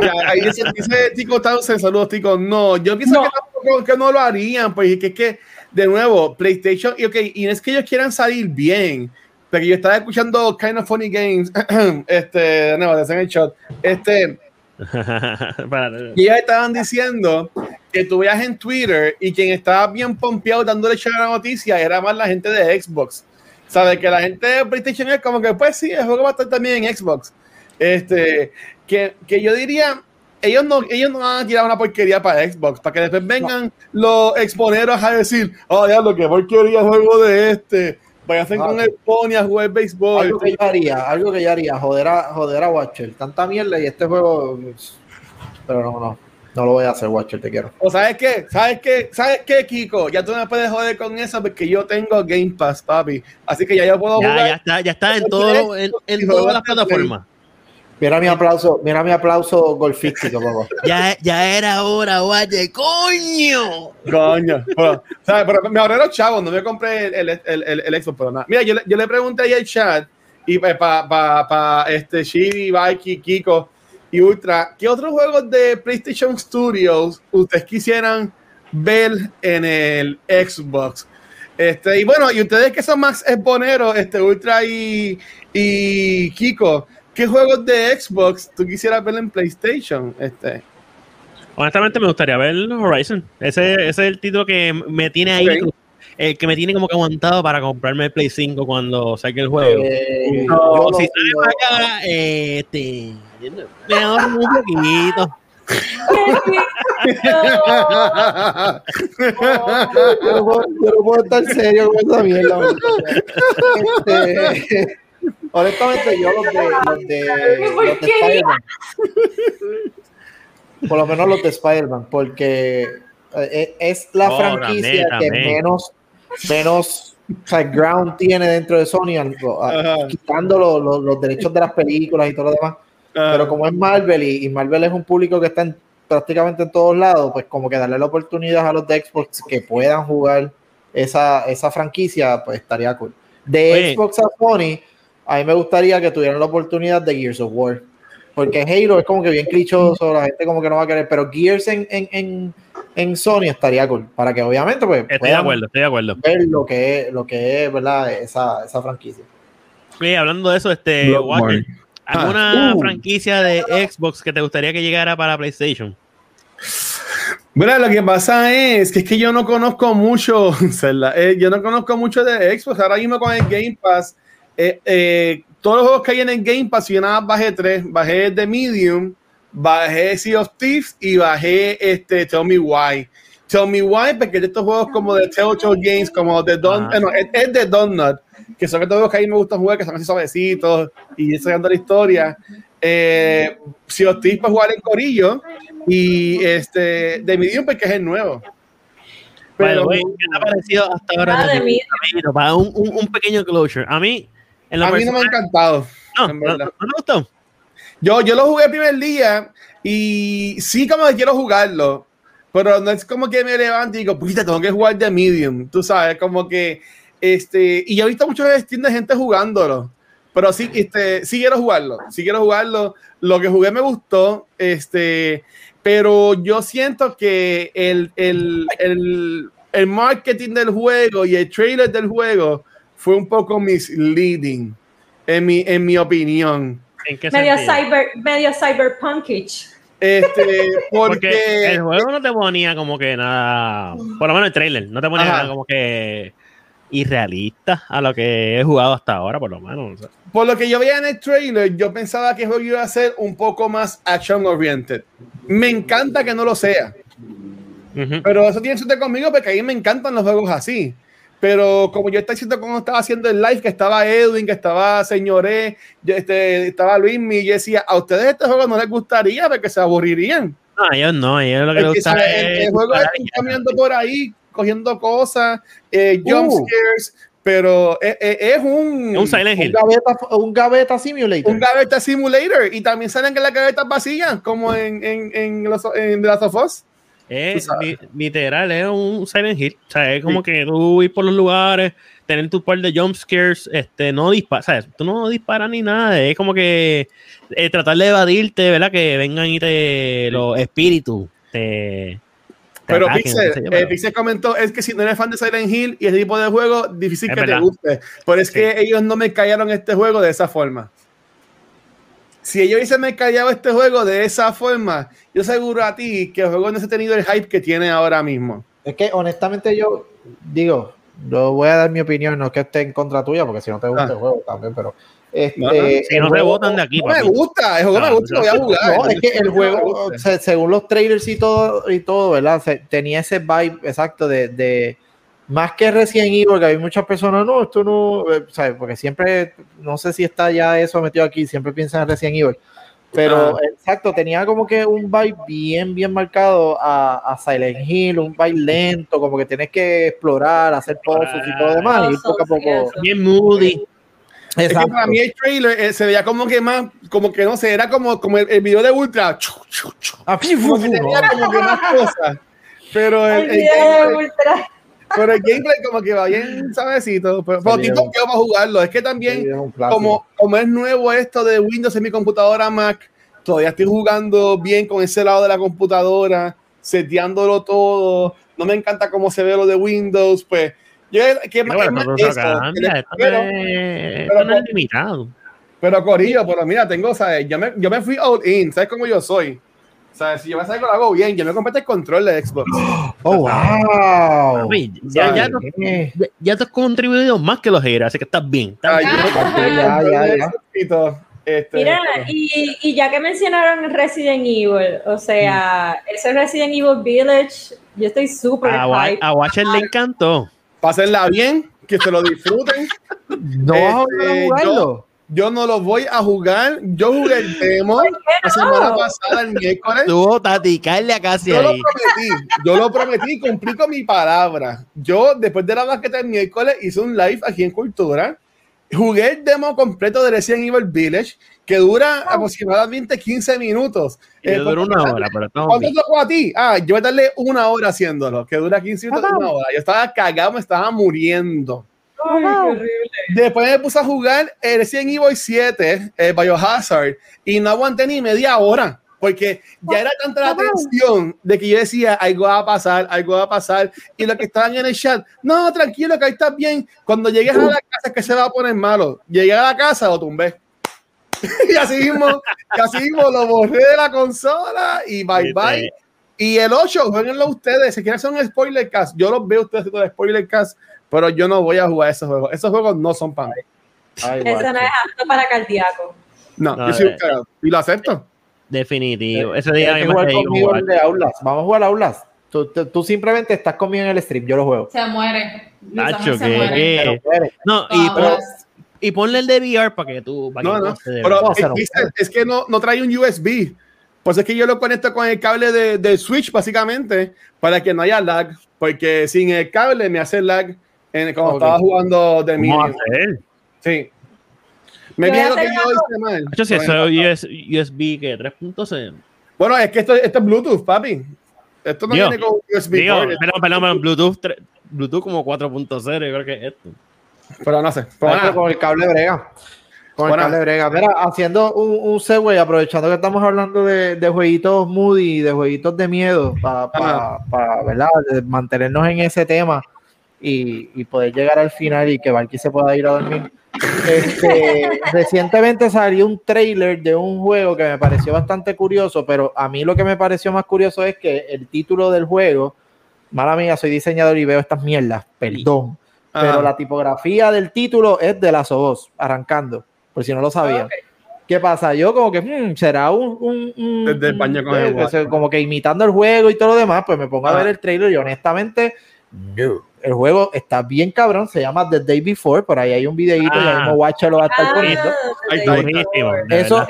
Ya, ahí dice, dice Tico Townsend, saludos Tico. No, yo pienso No. que, tampoco- que no lo harían, pues que es que, de nuevo, PlayStation, y, ok, y no es que ellos quieran salir bien, pero yo estaba escuchando Kind of Funny Games, este, de nuevo, de el shot, este, y ellos estaban diciendo que tú veas en Twitter y quien estaba bien pompeado dándole share a la noticia era más la gente de Xbox. ¿Sabes? Que la gente de PlayStation es como que, pues sí, el juego va a estar también en Xbox. Este, que, que yo diría, ellos no, ellos no van a tirar una porquería para Xbox, para que después vengan los exponeros a decir, oh, diablo, que porquería juego de este. Vayan Ah, con el Pony a jugar béisbol. Algo que yo haría, algo que yo haría, joder a, joder a Watcher. Tanta mierda y este juego. Pero no, no. No lo voy a hacer, Watcher, te quiero. O sabes qué, sabes qué, sabes qué, Kiko, ya tú no me puedes joder con eso porque yo tengo Game Pass, papi. Así que ya yo puedo ya, jugar. ya está, ya está en, todo, en, en todas las plataformas. Mira mi aplauso, mira mi aplauso golfístico, papá. Ya, ya era hora, guache, coño. Coño. Bueno, ¿sabes? Pero me ahorré los chavos, no me compré el, el, el, el- Xbox, pero nada. Mira, yo, le- yo le pregunté ahí al chat y para pa, pa, pa, este Shiri, Mikey, Kiko y Ultra, ¿qué otros juegos de PlayStation Studios ustedes quisieran ver en el Xbox? Este, y bueno, y ustedes que son más exponeros, este Ultra y, y Kiko, ¿qué juegos de Xbox tú quisieras ver en PlayStation? Este, Honestamente me gustaría ver Horizon. Ese, ese es el título que me tiene ahí, el que me tiene como que aguantado para comprarme el Play 5 cuando saque el juego. Eh, No, si sale para acá, este, me ahorro un poquito. yo no puedo, yo no puedo estar serio con esa mierda. Este, honestamente, yo los de, los de, ¿Por los de? Spider-Man. Por lo menos los de Spider-Man, porque eh, es la Oh, franquicia neta, que man. menos, menos o sea, ground tiene dentro de Sony, al- a- Ajá. quitando los, los- los derechos de las películas y todo lo demás. Pero como es Marvel y, y Marvel es un público que está en, prácticamente en todos lados, pues como que darle la oportunidad a los de Xbox que puedan jugar esa, esa franquicia, pues estaría cool. De Oye. Xbox a Sony, a mí me gustaría que tuvieran la oportunidad de Gears of War. Porque Halo es como que bien clichoso, la gente como que no va a querer, pero Gears en, en, en, en Sony estaría cool, para que obviamente pues Estoy de acuerdo, estoy de acuerdo. ver lo que es, lo que es ¿verdad? Esa, esa franquicia. Oye, hablando de eso, este. Walker, ¿alguna Ah, uh. franquicia de Xbox que te gustaría que llegara para PlayStation? Bueno, lo que pasa es que es que yo no conozco mucho, eh, yo no conozco mucho de Xbox. Ahora mismo con el Game Pass, eh, eh, todos los juegos que hay en el Game Pass, yo nada bajé tres. Bajé The Medium, bajé Sea of Thieves y bajé este Tell Me Why. Tell Me Why, porque de estos juegos como de Telltale Games, como de Don, eh, no, es, es de Donut, que son estos juegos que a mí me gustan jugar, que son así suavecitos y ir sacando la historia. Eh, Sea of Thieves para jugar en Corillo y este The Medium porque es el nuevo. Pero way, ¿qué te ha parecido hasta ahora? Ah, de mí. Para un, un, un pequeño closure. A mí, en a mí no me ha personal- encantado. no, en no, no me gustó. Yo, yo lo jugué el primer día y sí como que quiero jugarlo, pero no es como que me levanto y digo, puta, tengo que jugar de medium, tú sabes, como que, este, y yo he visto muchos streams de gente jugándolo, pero sí, este, sí quiero jugarlo, sí quiero jugarlo, lo que jugué me gustó, este, pero yo siento que el, el, el, el marketing del juego y el trailer del juego fue un poco misleading, en mi, en mi opinión. ¿En qué Medio, cyber, medio cyberpunkich. Este, Porque porque, el juego no te ponía como que nada, por lo menos el trailer, no te ponía Ajá. nada como que irrealista a lo que he jugado hasta ahora, por lo menos. o sea. por lo que yo veía en el trailer, yo pensaba que el juego iba a ser un poco más action oriented. Me encanta que no lo sea, Ujú. pero eso tiene suerte conmigo porque a mí me encantan los juegos así. Pero como yo estaba diciendo cuando estaba haciendo el live, que estaba Edwin, que estaba Señoré, yo, este, estaba Luis, y yo decía, a ustedes este juego no les gustaría porque se aburrirían. No, a ellos no, a ellos lo que les gusta el- es el juego es caminando por ahí, cogiendo cosas, eh, jump Uh. scares, pero es, es- es un, un Silent Un Hill. gaveta, un gaveta simulator. un gaveta simulator y también salen que las gavetas vacías, como en, en, en, los, en The Last of Us. Es literal, es un Silent Hill. O sea, es como que tú ir por los lugares, tener tu par de jump scares, este, no disparas, ¿sabes? Tú no disparas ni nada. Es como que eh, tratar de evadirte, ¿verdad? Que vengan y te los espíritus te. Pero sé eh, pero- Pixel comentó, es que si no eres fan de Silent Hill y ese tipo de juego, difícil Es que te guste. Pero es Sí. que ellos no me callaron este juego de esa forma. Si ellos hubiesen me callado este juego de esa forma, yo seguro a ti que el juego no se ha tenido el hype que tiene ahora mismo. Es que honestamente yo digo, yo voy a dar mi opinión, no es que esté en contra tuya, porque si no te gusta Ah. el juego también, pero este, No, no, si no te juego- botan de aquí, No me gusta, el juego Ah, me gusta, lo voy a jugar. No, es que el No juego, gusta. se- según los trailers y todo, y todo, ¿verdad? Se- tenía ese vibe exacto de, de más que Resident Evil, que hay muchas personas, no, esto no, eh, ¿sabes? Porque siempre, no sé si está ya eso metido aquí, siempre piensan en Resident Evil. Pero Ah. exacto, tenía como que un vibe bien, bien marcado a, a Silent Hill, un vibe lento, como que tienes que explorar, hacer pozos y todo lo demás, y poco a poco. Bien moody. Es que Exacto. para mí el trailer eh, se veía como que más, como que no sé, era como, como el, el video de Ultra. chu, chu, chu. Ah, Como que tenía como que más cosas. Pero el, El el Ultra. Pero el gameplay como que va bien suavecito. Pero, pero es- quedó para jugarlo. Es que también, es como, como es nuevo esto de Windows en mi computadora Mac, todavía estoy jugando bien con ese lado de la computadora, seteándolo todo. No me encanta cómo se ve lo de Windows, pues. Yo, ¿qué más- Pero, es eso eso, cambia, que esto pero- es- pero no es limitado. Pero Corillo, pero mira, tengo, ¿sabes? Yo me, yo me fui all in, ¿sabes cómo yo soy? ¿Sabes? Si yo me salgo lo hago bien, yo me compré el control de Xbox. Oh, wow. Ya, ya, tú- ya- tú has contribuido más que los haters, así que estás bien. estás Ya, ya, ya. Este, Mira, y, y ya que mencionaron Resident Evil, o sea, ese Resident Evil Village, yo estoy súper A, hype. a Watcher le encantó. pásenla bien, que se lo disfruten. ¿No a Este, jugarlo? Yo no lo voy a jugar. Yo jugué el demo la semana pasada, el miércoles. Tuvo taticarle casi Yo lo ahí. prometí, yo lo prometí, cumplí con mi palabra. Yo, después de la basqueta del miércoles, hice un live aquí en Cultura. Jugué el demo completo de Resident Evil Village, que dura aproximadamente 15 minutos. Eh, duró una hora, pero estamos ¿Cuánto tocó a ti? Ah, yo voy a darle una hora haciéndolo, que dura 15 minutos, una hora. Yo estaba cagado, me estaba muriendo. Ay, qué horrible. Después me puse a jugar el Resident Evil 7, el Biohazard, y no aguanté ni media hora, porque ya era tanta la tensión de que yo decía, algo va a pasar, algo va a pasar, y los que estaban en el chat, no, tranquilo, que ahí estás bien, cuando llegues a la casa es que se va a poner malo, llegué a la casa, lo tumbé. y así mismo, y así mismo lo borré de la consola y bye bye. Y el 8, jueguenlo ustedes. Si quieren hacer un spoiler cast, yo los veo ustedes haciendo el spoiler cast, pero yo no voy a jugar esos juegos. Esos juegos no son para mí. Ay, Eso guacho. no es apto para cardíaco. No, No, yo soy un eh, cagado. Y lo acepto. Definitivo. Ese día que jugar conmigo jugar. el de Aulas. Vamos a jugar Aulas. Tú, tú- tú simplemente estás conmigo en el stream, yo lo juego. Se muere. Nacho, que- muere. Pero, pero, No, y, y ponle el de VR para que tú. Para No, que no. Pero no es que no, no trae un USB. Pues es que yo lo conecto con el cable de, de Switch, básicamente, para que no haya lag. Porque sin el cable me hace lag en, cuando Ok. estaba jugando de ¿Cómo va a Medium. ser? Sí. Me dijeron que yo hice mal. Eso US- USB que 3.0. Bueno, es que esto, esto es Bluetooth, papi. Esto no Digo, viene con USB Digo, perdón, perdón, perdón, Bluetooth, Bluetooth como 4.0, yo creo que es esto. pero no sé. Pero con el cable brega. Con Bueno. el cable brega. Mira, haciendo un, un segue, aprovechando que estamos hablando de, de jueguitos moody, de jueguitos de miedo, para ¿verdad? De mantenernos en ese tema y, y poder llegar al final y que Valky se pueda ir a dormir. Este, recientemente salió un trailer de un juego que me pareció bastante curioso, pero a mí lo que me pareció más curioso es que el título del juego, mala mía, soy diseñador y veo estas mierdas, perdón pero Ajá. la tipografía del título es de la Sobos, arrancando, por si no lo sabían. Ok. ¿Qué pasa? Yo como que hmm, será un, un- un- Desde el baño con eh, el guacho. eso, como que imitando el juego y todo lo demás, pues me pongo a Ajá. ver el trailer y honestamente no. El juego está bien cabrón, se llama The Day Before, por ahí hay un videíto, Ah. ya mismo Watcher lo va a estar Ah, poniendo. Ahí ahí Eso-.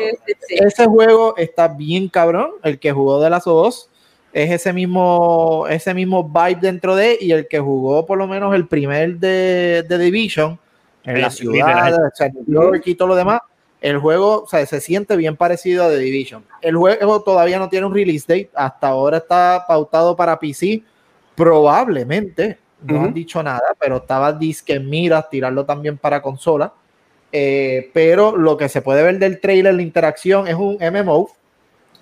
Ese juego está bien cabrón, el que jugó de las dos es ese mismo, ese mismo vibe dentro de y el que jugó por lo menos el primer de, de Division en la ciudad, o sea, New York y todo lo demás, el juego o sea, se siente bien parecido a The Division. El juego todavía no tiene un release date, hasta ahora está pautado para PC, probablemente, no han dicho nada, pero estaba disque en miras tirarlo también para consola. Eh, pero lo que se puede ver del trailer, la interacción, es un MMO,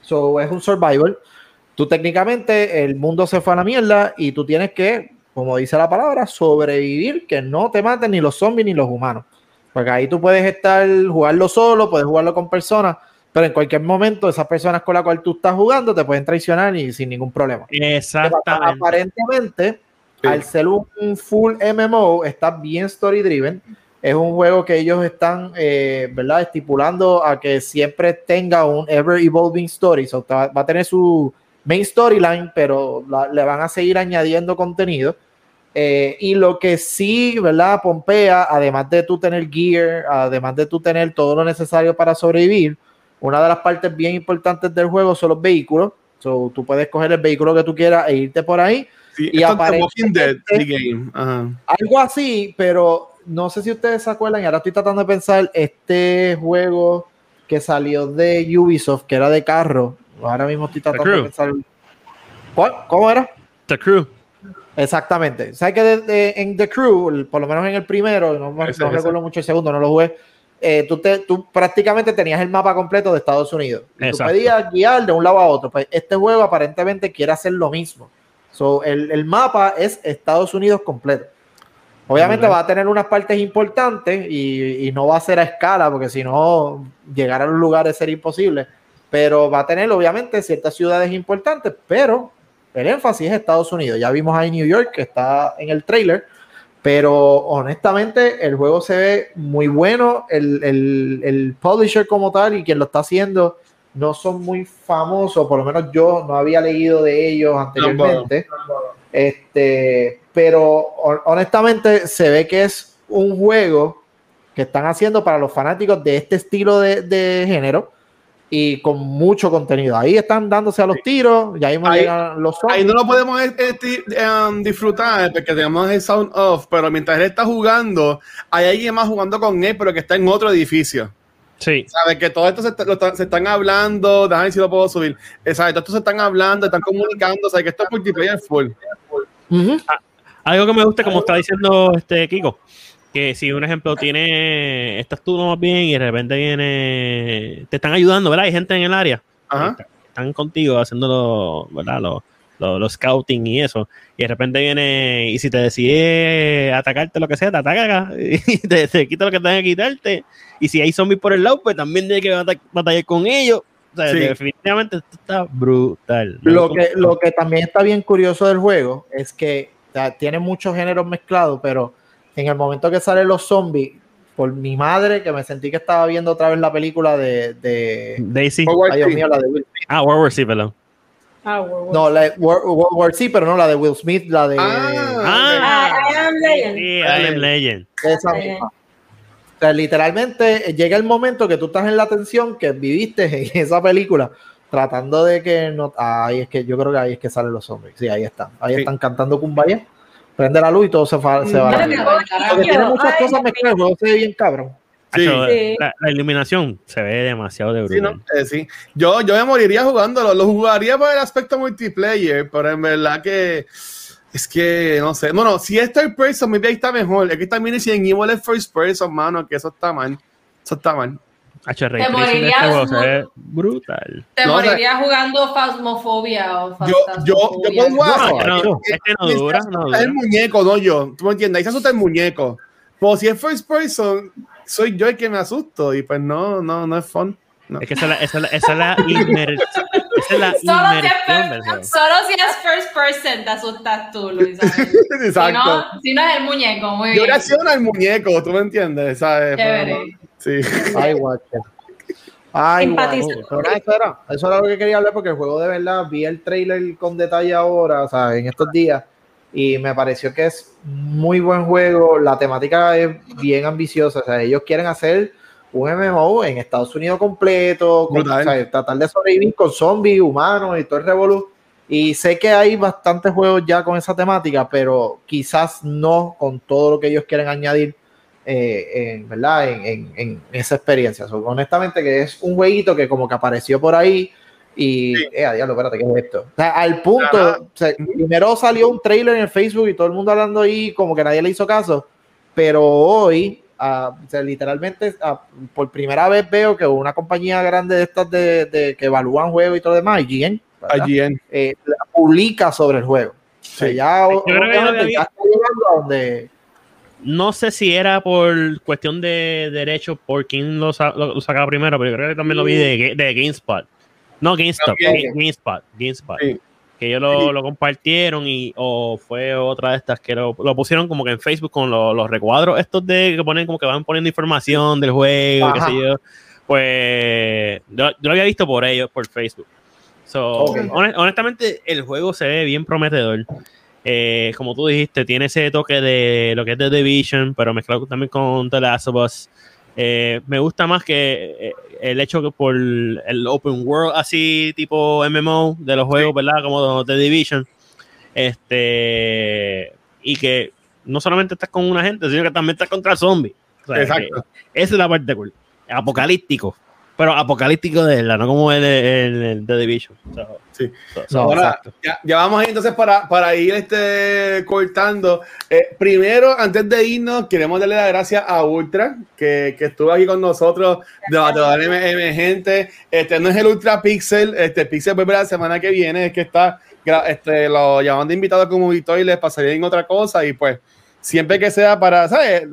so, es un survival. Tú técnicamente el mundo se fue a la mierda y tú tienes que, como dice la palabra, sobrevivir, que no te maten ni los zombies ni los humanos. Porque ahí tú puedes estar, jugarlo solo, puedes jugarlo con personas, pero en cualquier momento esas personas con las cuales tú estás jugando te pueden traicionar y sin ningún problema. Exactamente. Aparentemente, Sí. al ser un, full MMO, está bien story driven. Es un juego que ellos están, eh, ¿verdad? Estipulando a que siempre tenga un ever evolving story. So, va, va a tener su main storyline, pero la- le van a seguir añadiendo contenido. Eh, y lo que sí, ¿verdad? Pompea, además de tú tener gear, además de tú tener todo lo necesario para sobrevivir, una de las partes bien importantes del juego son los vehículos. So, tú puedes coger el vehículo que tú quieras e irte por ahí. Sí, y the game. Ajá. Algo así, pero no sé si ustedes se acuerdan, y ahora estoy tratando de pensar, este juego que salió de Ubisoft, que era de carro, ahora mismo estoy tratando de pensar. ¿Cuál? ¿Cómo era? The Crew. Exactamente. ¿Sabes que de- de- en The Crew, por lo menos en el primero, no, Ese, no ese. recuerdo mucho el segundo, no lo jugué, eh, tú, te, tú prácticamente tenías el mapa completo de Estados Unidos. Y tú podías guiar de un lado a otro. Pues este juego aparentemente quiere hacer lo mismo. So, el, el mapa es Estados Unidos completo. Obviamente va a tener unas partes importantes y, y no va a ser a escala, porque si no, llegar a los lugares sería imposible. Pero va a tener, obviamente, ciertas ciudades importantes, pero el énfasis es Estados Unidos. Ya vimos ahí New York, que está en el trailer, pero honestamente el juego se ve muy bueno. El, el- el publisher como tal y quien lo está haciendo no son muy famosos, por lo menos yo no había leído de ellos anteriormente. Este, pero hon- honestamente se ve que es un juego que están haciendo para los fanáticos de este estilo de, de género y con mucho contenido. Ahí están dándose a los tiros, ya mismo Ahí- llegan los Ahí zombies. no lo podemos este, um, disfrutar porque tenemos el sound off, pero mientras él está jugando, hay alguien más jugando con él, pero que está en otro edificio. Sí. ¿Sabes? Que todo esto se, está- lo se están hablando, déjame si lo puedo subir. Eh, ¿Sabes? Todo esto se están hablando, están comunicando, ¿sabes? Que esto es multiplayer full. Ujú. Algo que me gusta, como está diciendo este Kiko, que si un ejemplo tiene, estás tú más bien y de repente viene, te están ayudando, ¿verdad? Hay gente en el área, Ajá. están contigo haciendo, ¿verdad? Los lo, los scouting y eso, y de repente viene, y si te decide atacarte lo que sea, te ataca y te, te quita lo que tenga que quitarte, y si hay zombies por el lado, pues también tienes que bata- batallar con ellos. O sea, Sí. definitivamente esto está brutal. Lo que, lo que también está bien curioso del juego es que o sea, tiene muchos géneros mezclados, pero en el momento que salen los zombies, por mi madre, que me sentí que estaba viendo otra vez la película de. de Daisy. Ay, Dios mío, la de Will Smith. Ah, World War C, perdón. Ah, World War No, la de World, World War C, pero no la de Will Smith, la de. Ah, I am Legend. Sí, I am Legend. esa misma. O sea, literalmente eh, llega el momento que tú estás en la tensión que viviste en esa película, tratando de que no. Ahí es que yo creo que ahí es que salen los zombies. Sí, ahí están. Ahí Sí. están cantando Kumbaya. Prende la luz y todo se, fa- se va. la Porque tiene muchas Ay, cosas mezcladas, el juego se ve bien cabrón. Sí. Sí. La, la iluminación se ve demasiado de Sí, brutal. ¿no? Eh, sí. Yo, yo me moriría jugándolo. Lo jugaría por el aspecto multiplayer, pero en verdad que es que no sé. Bueno, si es third person, mi vida está mejor. Es que también si en Evil es first person, mano, que eso está mal. Eso está mal. Ray Te este morirías juego se mu- ve brutal. Te No, o sea- morirías jugando Phasmophobia o Yo, yo, yo puedo jugar. No, este no, este no dura, no Es el dura. muñeco, no yo. ¿Tú me entiendes? Ahí se asusta el muñeco. Pero si es first person, soy yo el que me asusto. Y pues no, no, no es fun. No. Es que esa es la, esa es la, esa es la inmer- esa es la Solo si, inmersión es, juego. solo si es first person te asustas tú, Luis. ¿sabes? Si Exacto. no, si no es el muñeco, muy Yo bien. reacciono al muñeco, ¿tú me entiendes? ¿Sabes? Chévere. Sí. Ay, guacha. Ay, guacho. Eso era, eso era lo que quería hablar porque el juego de verdad vi el trailer con detalle ahora, o sea, en estos días, y me pareció que es muy buen juego. La temática es bien ambiciosa, o sea, ellos quieren hacer un MMO en Estados Unidos completo, con- o sea, tratar de sobrevivir con zombies, humanos y todo el revolú. Y sé que hay bastantes juegos ya con esa temática, pero quizás no con todo lo que ellos quieren añadir eh, en, ¿verdad? En, en- en esa experiencia. So, honestamente, que es un jueguito que como que apareció por ahí y, Sí. eh, diablo, espérate, ¿qué es esto? O sea, al punto, o sea, primero salió un trailer en el Facebook y todo el mundo hablando ahí, como que nadie le hizo caso, pero hoy, ah, o sea, literalmente, ah, por primera vez veo que una compañía grande de estas de, de- que evalúan juegos y todo lo demás, IGN. IGN. Eh, publica sobre el juego. O sea, Sí. ya, Yo creo que había- ya está llegando a donde No sé si era por cuestión de derechos por quién lo, sa- lo- lo sacaba primero, pero yo creo que también lo vi de, Ga- de GameSpot. No, GameStop, GameSpot, GameSpot. Sí. Que ellos lo, compartieron y o fue otra de estas que lo, pusieron como que en Facebook con lo- los recuadros estos de que ponen como que van poniendo información del juego, qué sé yo. Pues yo, yo lo había visto por ellos, por Facebook. So, honestamente, el juego se ve bien prometedor. Eh, como tú dijiste, tiene ese toque de lo que es The Division, pero mezclado también con The Last of Us. Eh, me gusta más que eh, el hecho que por el open world así tipo MMO de los juegos, ¿verdad? Como The Division. Este y que no solamente estás con una gente, sino que también estás contra zombies. O sea, Exacto. esa es la parte cool. Apocalíptico. Pero apocalíptico de verdad, no como el, el- el The Division. So, Sí. so- so- Ahora, ya, ya vamos ahí entonces para, para ir este, cortando. Eh, primero, antes de irnos, queremos darle las gracias a Ultra, que, que estuvo aquí con nosotros, debatedor M- emergente. Este no es el Ultra Pixel, este Pixel vuelve la semana que viene, es que está, este, lo llaman de invitado como auditor y les pasaría en otra cosa. Y pues, siempre que sea para, ¿sabes?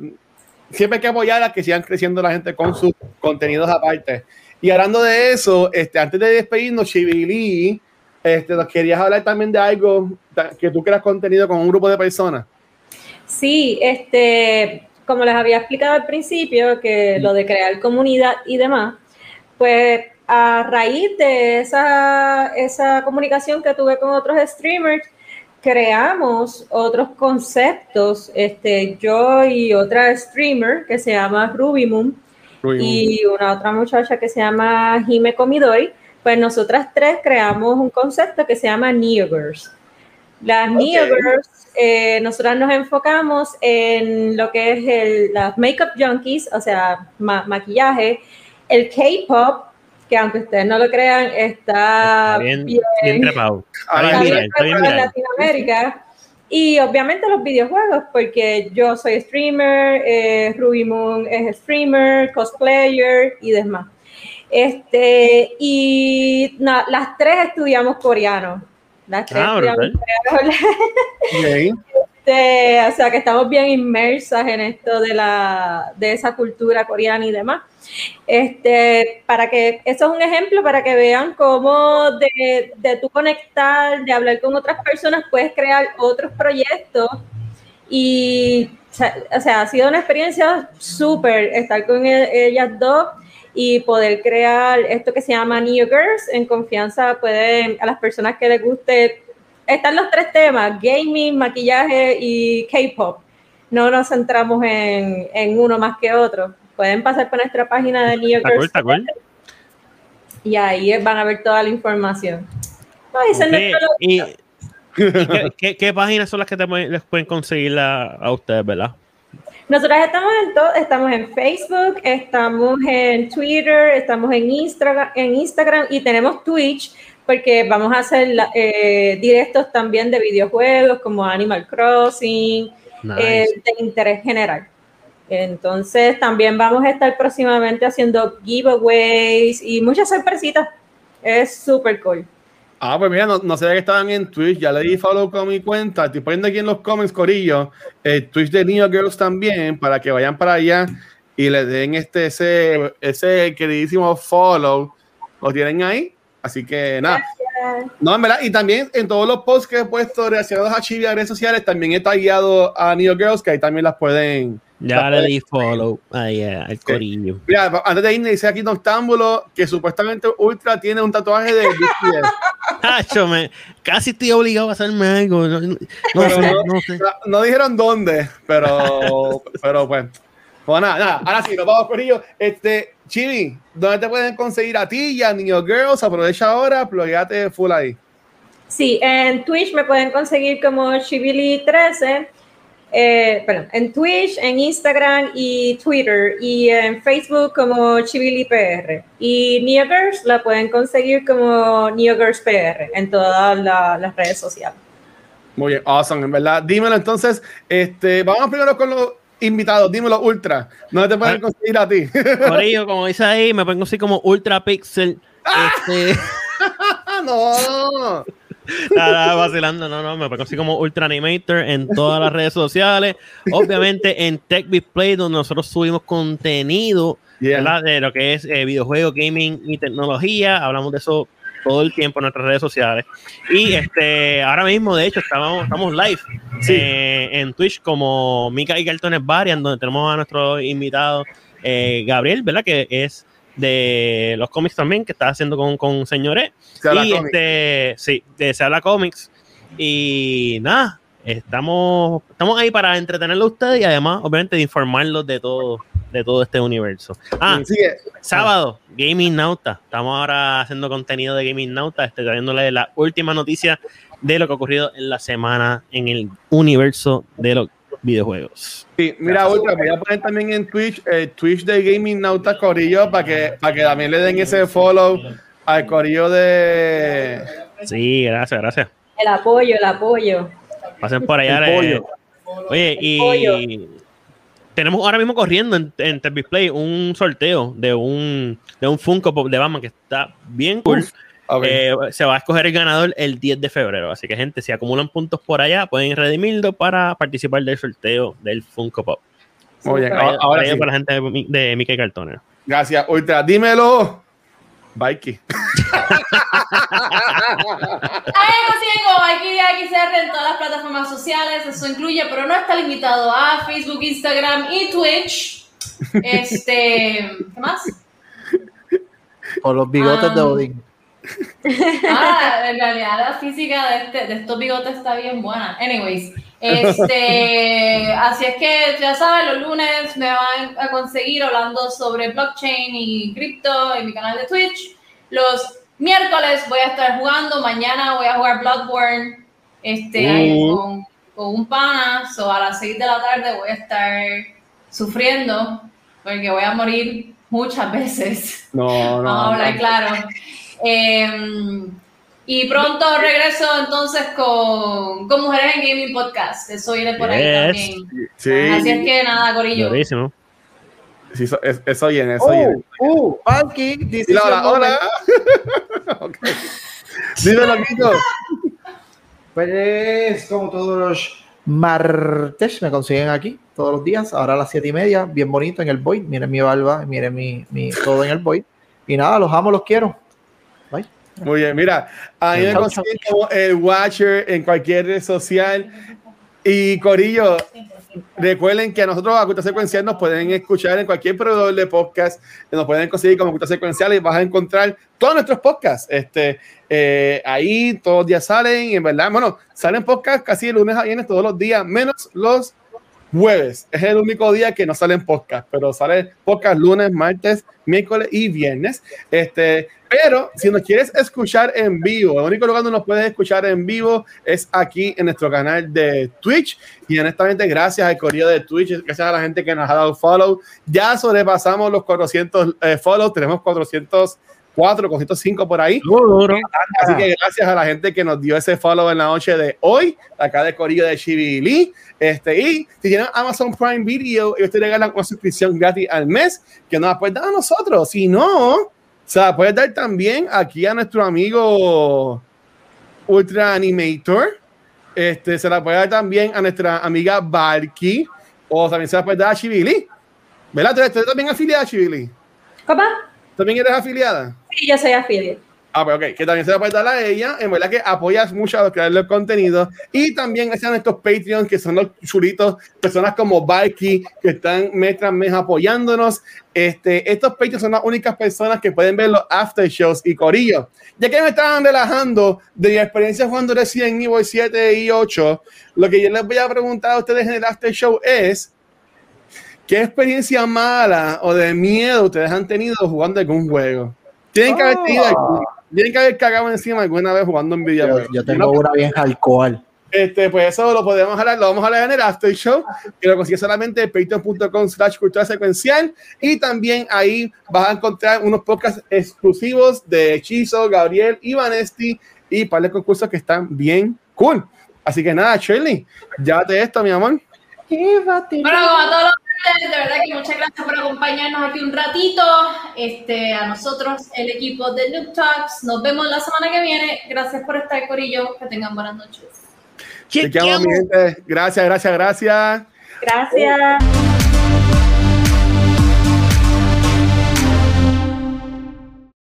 Siempre hay que apoyar a que sigan creciendo la gente con sus contenidos aparte. Y hablando de eso, este, antes de despedirnos, Chibili, este, nos querías hablar también de algo que tú creas contenido con un grupo de personas. Sí, este, como les había explicado al principio, que lo de crear comunidad y demás, pues a raíz de esa, esa comunicación que tuve con otros streamers, creamos otros conceptos, este, yo y otra streamer que se llama Ruby Moon, y una otra muchacha que se llama Jime Comidori, pues nosotras tres creamos un concepto que se llama Neogirls. Las Ok. Neogirls, eh, nosotras nos enfocamos en lo que es el, las makeup junkies, o sea, ma- maquillaje, el K-pop, que aunque ustedes no lo crean, está Está bien, bien, bien trepado. Ahí, Está está bien bien viral, está bien trepado en. Latinoamérica. Y obviamente los videojuegos, porque yo soy streamer, eh, Ruby Moon es streamer, cosplayer y demás. Este, y na- las tres estudiamos coreano. Las tres Ah, estudiamos coreano. Este, o sea que estamos bien inmersas en esto de la de esa cultura coreana y demás. Este, para que eso es un ejemplo para que vean cómo de, de tú conectar, de hablar con otras personas, puedes crear otros proyectos y o sea, ha sido una experiencia súper estar con e- ellas dos y poder crear esto que se llama New Girls en confianza pueden a las personas que les guste están los tres temas, gaming, maquillaje y K-pop. No nos centramos en, en uno más que otro. Pueden pasar por nuestra página de New Está cool, Girls está cool. y ahí van a ver toda la información. Ay, ese es Ok, nuestro- ¿Y, y qué, qué- qué páginas son las que te les pueden conseguir la- a ustedes, verdad? Nosotros estamos en todo, estamos en Facebook, estamos en Twitter, estamos en Instagram, en Instagram y tenemos Twitch porque vamos a hacer eh, directos también de videojuegos como Animal Crossing, eh, de interés general. Entonces también vamos a estar próximamente haciendo giveaways y muchas sorpresitas. Es súper cool. Ah, pues mira, no, no sabía que estaban en Twitch, ya le di follow con mi cuenta, estoy poniendo aquí en los comments, Corillo, el Twitch de Neo Girls también, para que vayan para allá y le den este, ese, ese queridísimo follow, lo tienen ahí, así que nada. No, en verdad, y también en todos los posts que he puesto relacionados a Chibi a redes sociales, también he tagueado a Neo Girls, que ahí también las pueden, ya le di follow ahí al corillo. Mira, antes de irme, dice aquí Noctámbulo que supuestamente Ultra tiene un tatuaje de BTS. me, casi estoy obligado a hacerme algo. No, no, sé, no, dijeron dónde, pero, pero pues. Pues nada, nada, ahora sí, nos vamos, Corillo. Este, Chibi, ¿dónde te pueden conseguir a ti y a Niño Girls? Aprovecha ahora, plugate full ahí. Sí, en Twitch me pueden conseguir como Chibili13 eh, en Twitch, en Instagram y Twitter y en Facebook como ChiviliPR. Y NeoGirls la pueden conseguir como NeoGirlsPR en todas las redes sociales. Muy bien, awesome, en verdad. Dímelo entonces, este, vamos primero con los invitados, dímelo Ultra. ¿Dónde te pueden ah. conseguir a ti? Por ello, como dice ahí, me pueden conseguir como Ultra Pixel. Este... no. Nada, vacilando, no, no, me consigo como Ultra Animator en todas las redes sociales. Obviamente en Tech Play, donde nosotros subimos contenido de lo que es eh, videojuegos, gaming y tecnología. Hablamos de eso todo el tiempo en nuestras redes sociales. Y este ahora mismo, de hecho, estamos, estamos live eh, en Twitch como Mika y Cartones Varian, donde tenemos a nuestro invitado eh, Gabriel, ¿verdad? Que es de los cómics también que está haciendo con, con Señores. y este, sí, de Se habla cómics. Y nada, estamos, estamos ahí para entretenerlo a ustedes y además, obviamente, de informarlos de todo, de todo este universo. Ah, sábado, Gaming Nauta. Estamos ahora haciendo contenido de Gaming Nauta, este, trayéndole la última noticia de lo que ha ocurrido en la semana en el universo de los videojuegos. Sí, mira, otra, voy a poner también en Twitch, eh, Twitch de Gaming Nauta Corillo, para que, para que también le den ese follow al Corillo de. Sí, gracias, gracias. El apoyo, el apoyo. Pasen por allá. Eh. Oye, y tenemos ahora mismo corriendo en, en Play un sorteo de un, de un Funko Pop de Batman que está bien cool. Eh, se va a escoger el ganador el 10 de febrero. Así que, gente, si acumulan puntos por allá, pueden redimirlo para participar del sorteo del Funko Pop. Muy bien, ahora, sí. para la gente de, de Mickey Cartoner. Gracias. Ultra, dímelo. Mikey. Ahí consigo Mikey XR en todas las plataformas sociales. Eso incluye, pero no está limitado a Facebook, Instagram y Twitch. Este, ¿qué más? Por los bigotes de ah. Odín. Ah, en realidad la física de, este, de estos bigotes está bien buena. Anyways, este, así es que ya saben, los lunes me van a conseguir hablando sobre blockchain y cripto en mi canal de Twitch. Los miércoles voy a estar jugando, mañana voy a jugar Bloodborne este, uh. con, con, un pana, o a las 6 de la tarde voy a estar sufriendo porque voy a morir muchas veces. No, no. Vamos a hablar claro. Em, y pronto regreso entonces con, con, Mujeres en Gaming Podcast. Eso viene por ahí también. Sí. Así es que nada, Corillo. Buenísimo. Sí, eso, eso viene, eso viene. Uh, uh, Panky, dice hola, hola. okay. Dímelo, Quito. Pues como todos los martes me consiguen aquí todos los días, ahora a las siete y media, bien bonito en el Void. Miren mi barba, miren mi, mi todo en el Void. Y nada, los amo, los quiero. Muy bien, mira, a mí me consiguen como el Watcher en cualquier red social. Y Corillo, recuerden que a nosotros a Cultura Secuencial nos pueden escuchar en cualquier proveedor de podcast, nos pueden conseguir como Cultura Secuencial y vas a encontrar todos nuestros podcasts. Este, eh, ahí todos los días salen, en verdad, bueno, salen podcasts casi de lunes a viernes todos los días, menos los jueves. Es el único día que no salen podcast, pero sale podcast lunes, martes, miércoles y viernes. Este, pero si nos quieres escuchar en vivo, el único lugar donde nos puedes escuchar en vivo es aquí en nuestro canal de Twitch. Y honestamente, gracias al correo de Twitch, gracias a la gente que nos ha dado follow. Ya sobrepasamos los 400 eh, follow, tenemos 400 4, 405 por ahí. Así que gracias a la gente que nos dio ese follow en la noche de hoy, acá de Corillo de Chivili. Este, y si tienen Amazon Prime Video, ellos te regalan una suscripción gratis al mes que nos la puedes dar a nosotros. Si no, se la puedes dar también aquí a nuestro amigo Ultra Animator. Este, se la puede dar también a nuestra amiga Valky. O también se la puede dar a Chivili. ¿Verdad? ¿Tú eres también afiliada a Chivili? ¿Cómo? ¿También eres afiliada? Sí, yo soy afiliada. Ah, pues ok, que también se va a a ella. En verdad que apoyas mucho a los creadores contenido. Y también están estos Patreons que son los chulitos, personas como Valky, que están mes tras mes apoyándonos. Este, estos Patreons son las únicas personas que pueden ver los after shows y corillo. Ya que me estaban relajando de mi experiencia jugando Resident Evil 7 y 8, lo que yo les voy a preguntar a ustedes en el after show es. ¿Qué experiencia mala o de miedo ustedes han tenido jugando algún juego? Tienen que haber tenido, tienen que haber cagado encima alguna vez jugando en videojuegos. Yo, yo tengo una bien alcohol. Este, pues eso lo podemos hablar, lo vamos a hablar en el after show, que lo consigues solamente en patreon.com slash cultura secuencial y también ahí vas a encontrar unos podcasts exclusivos de Hechizo, Gabriel y Vanesti y para de concursos que están bien cool. Así que nada, Shirley, llévate esto, mi amor. Bueno, como a todos los de verdad que muchas gracias por acompañarnos aquí un ratito. Este, a nosotros, el equipo de Noob Talks. Nos vemos la semana que viene. Gracias por estar, Corillo. Que tengan buenas noches. Quiero, mi gente. Gracias, gracias, gracias. Gracias.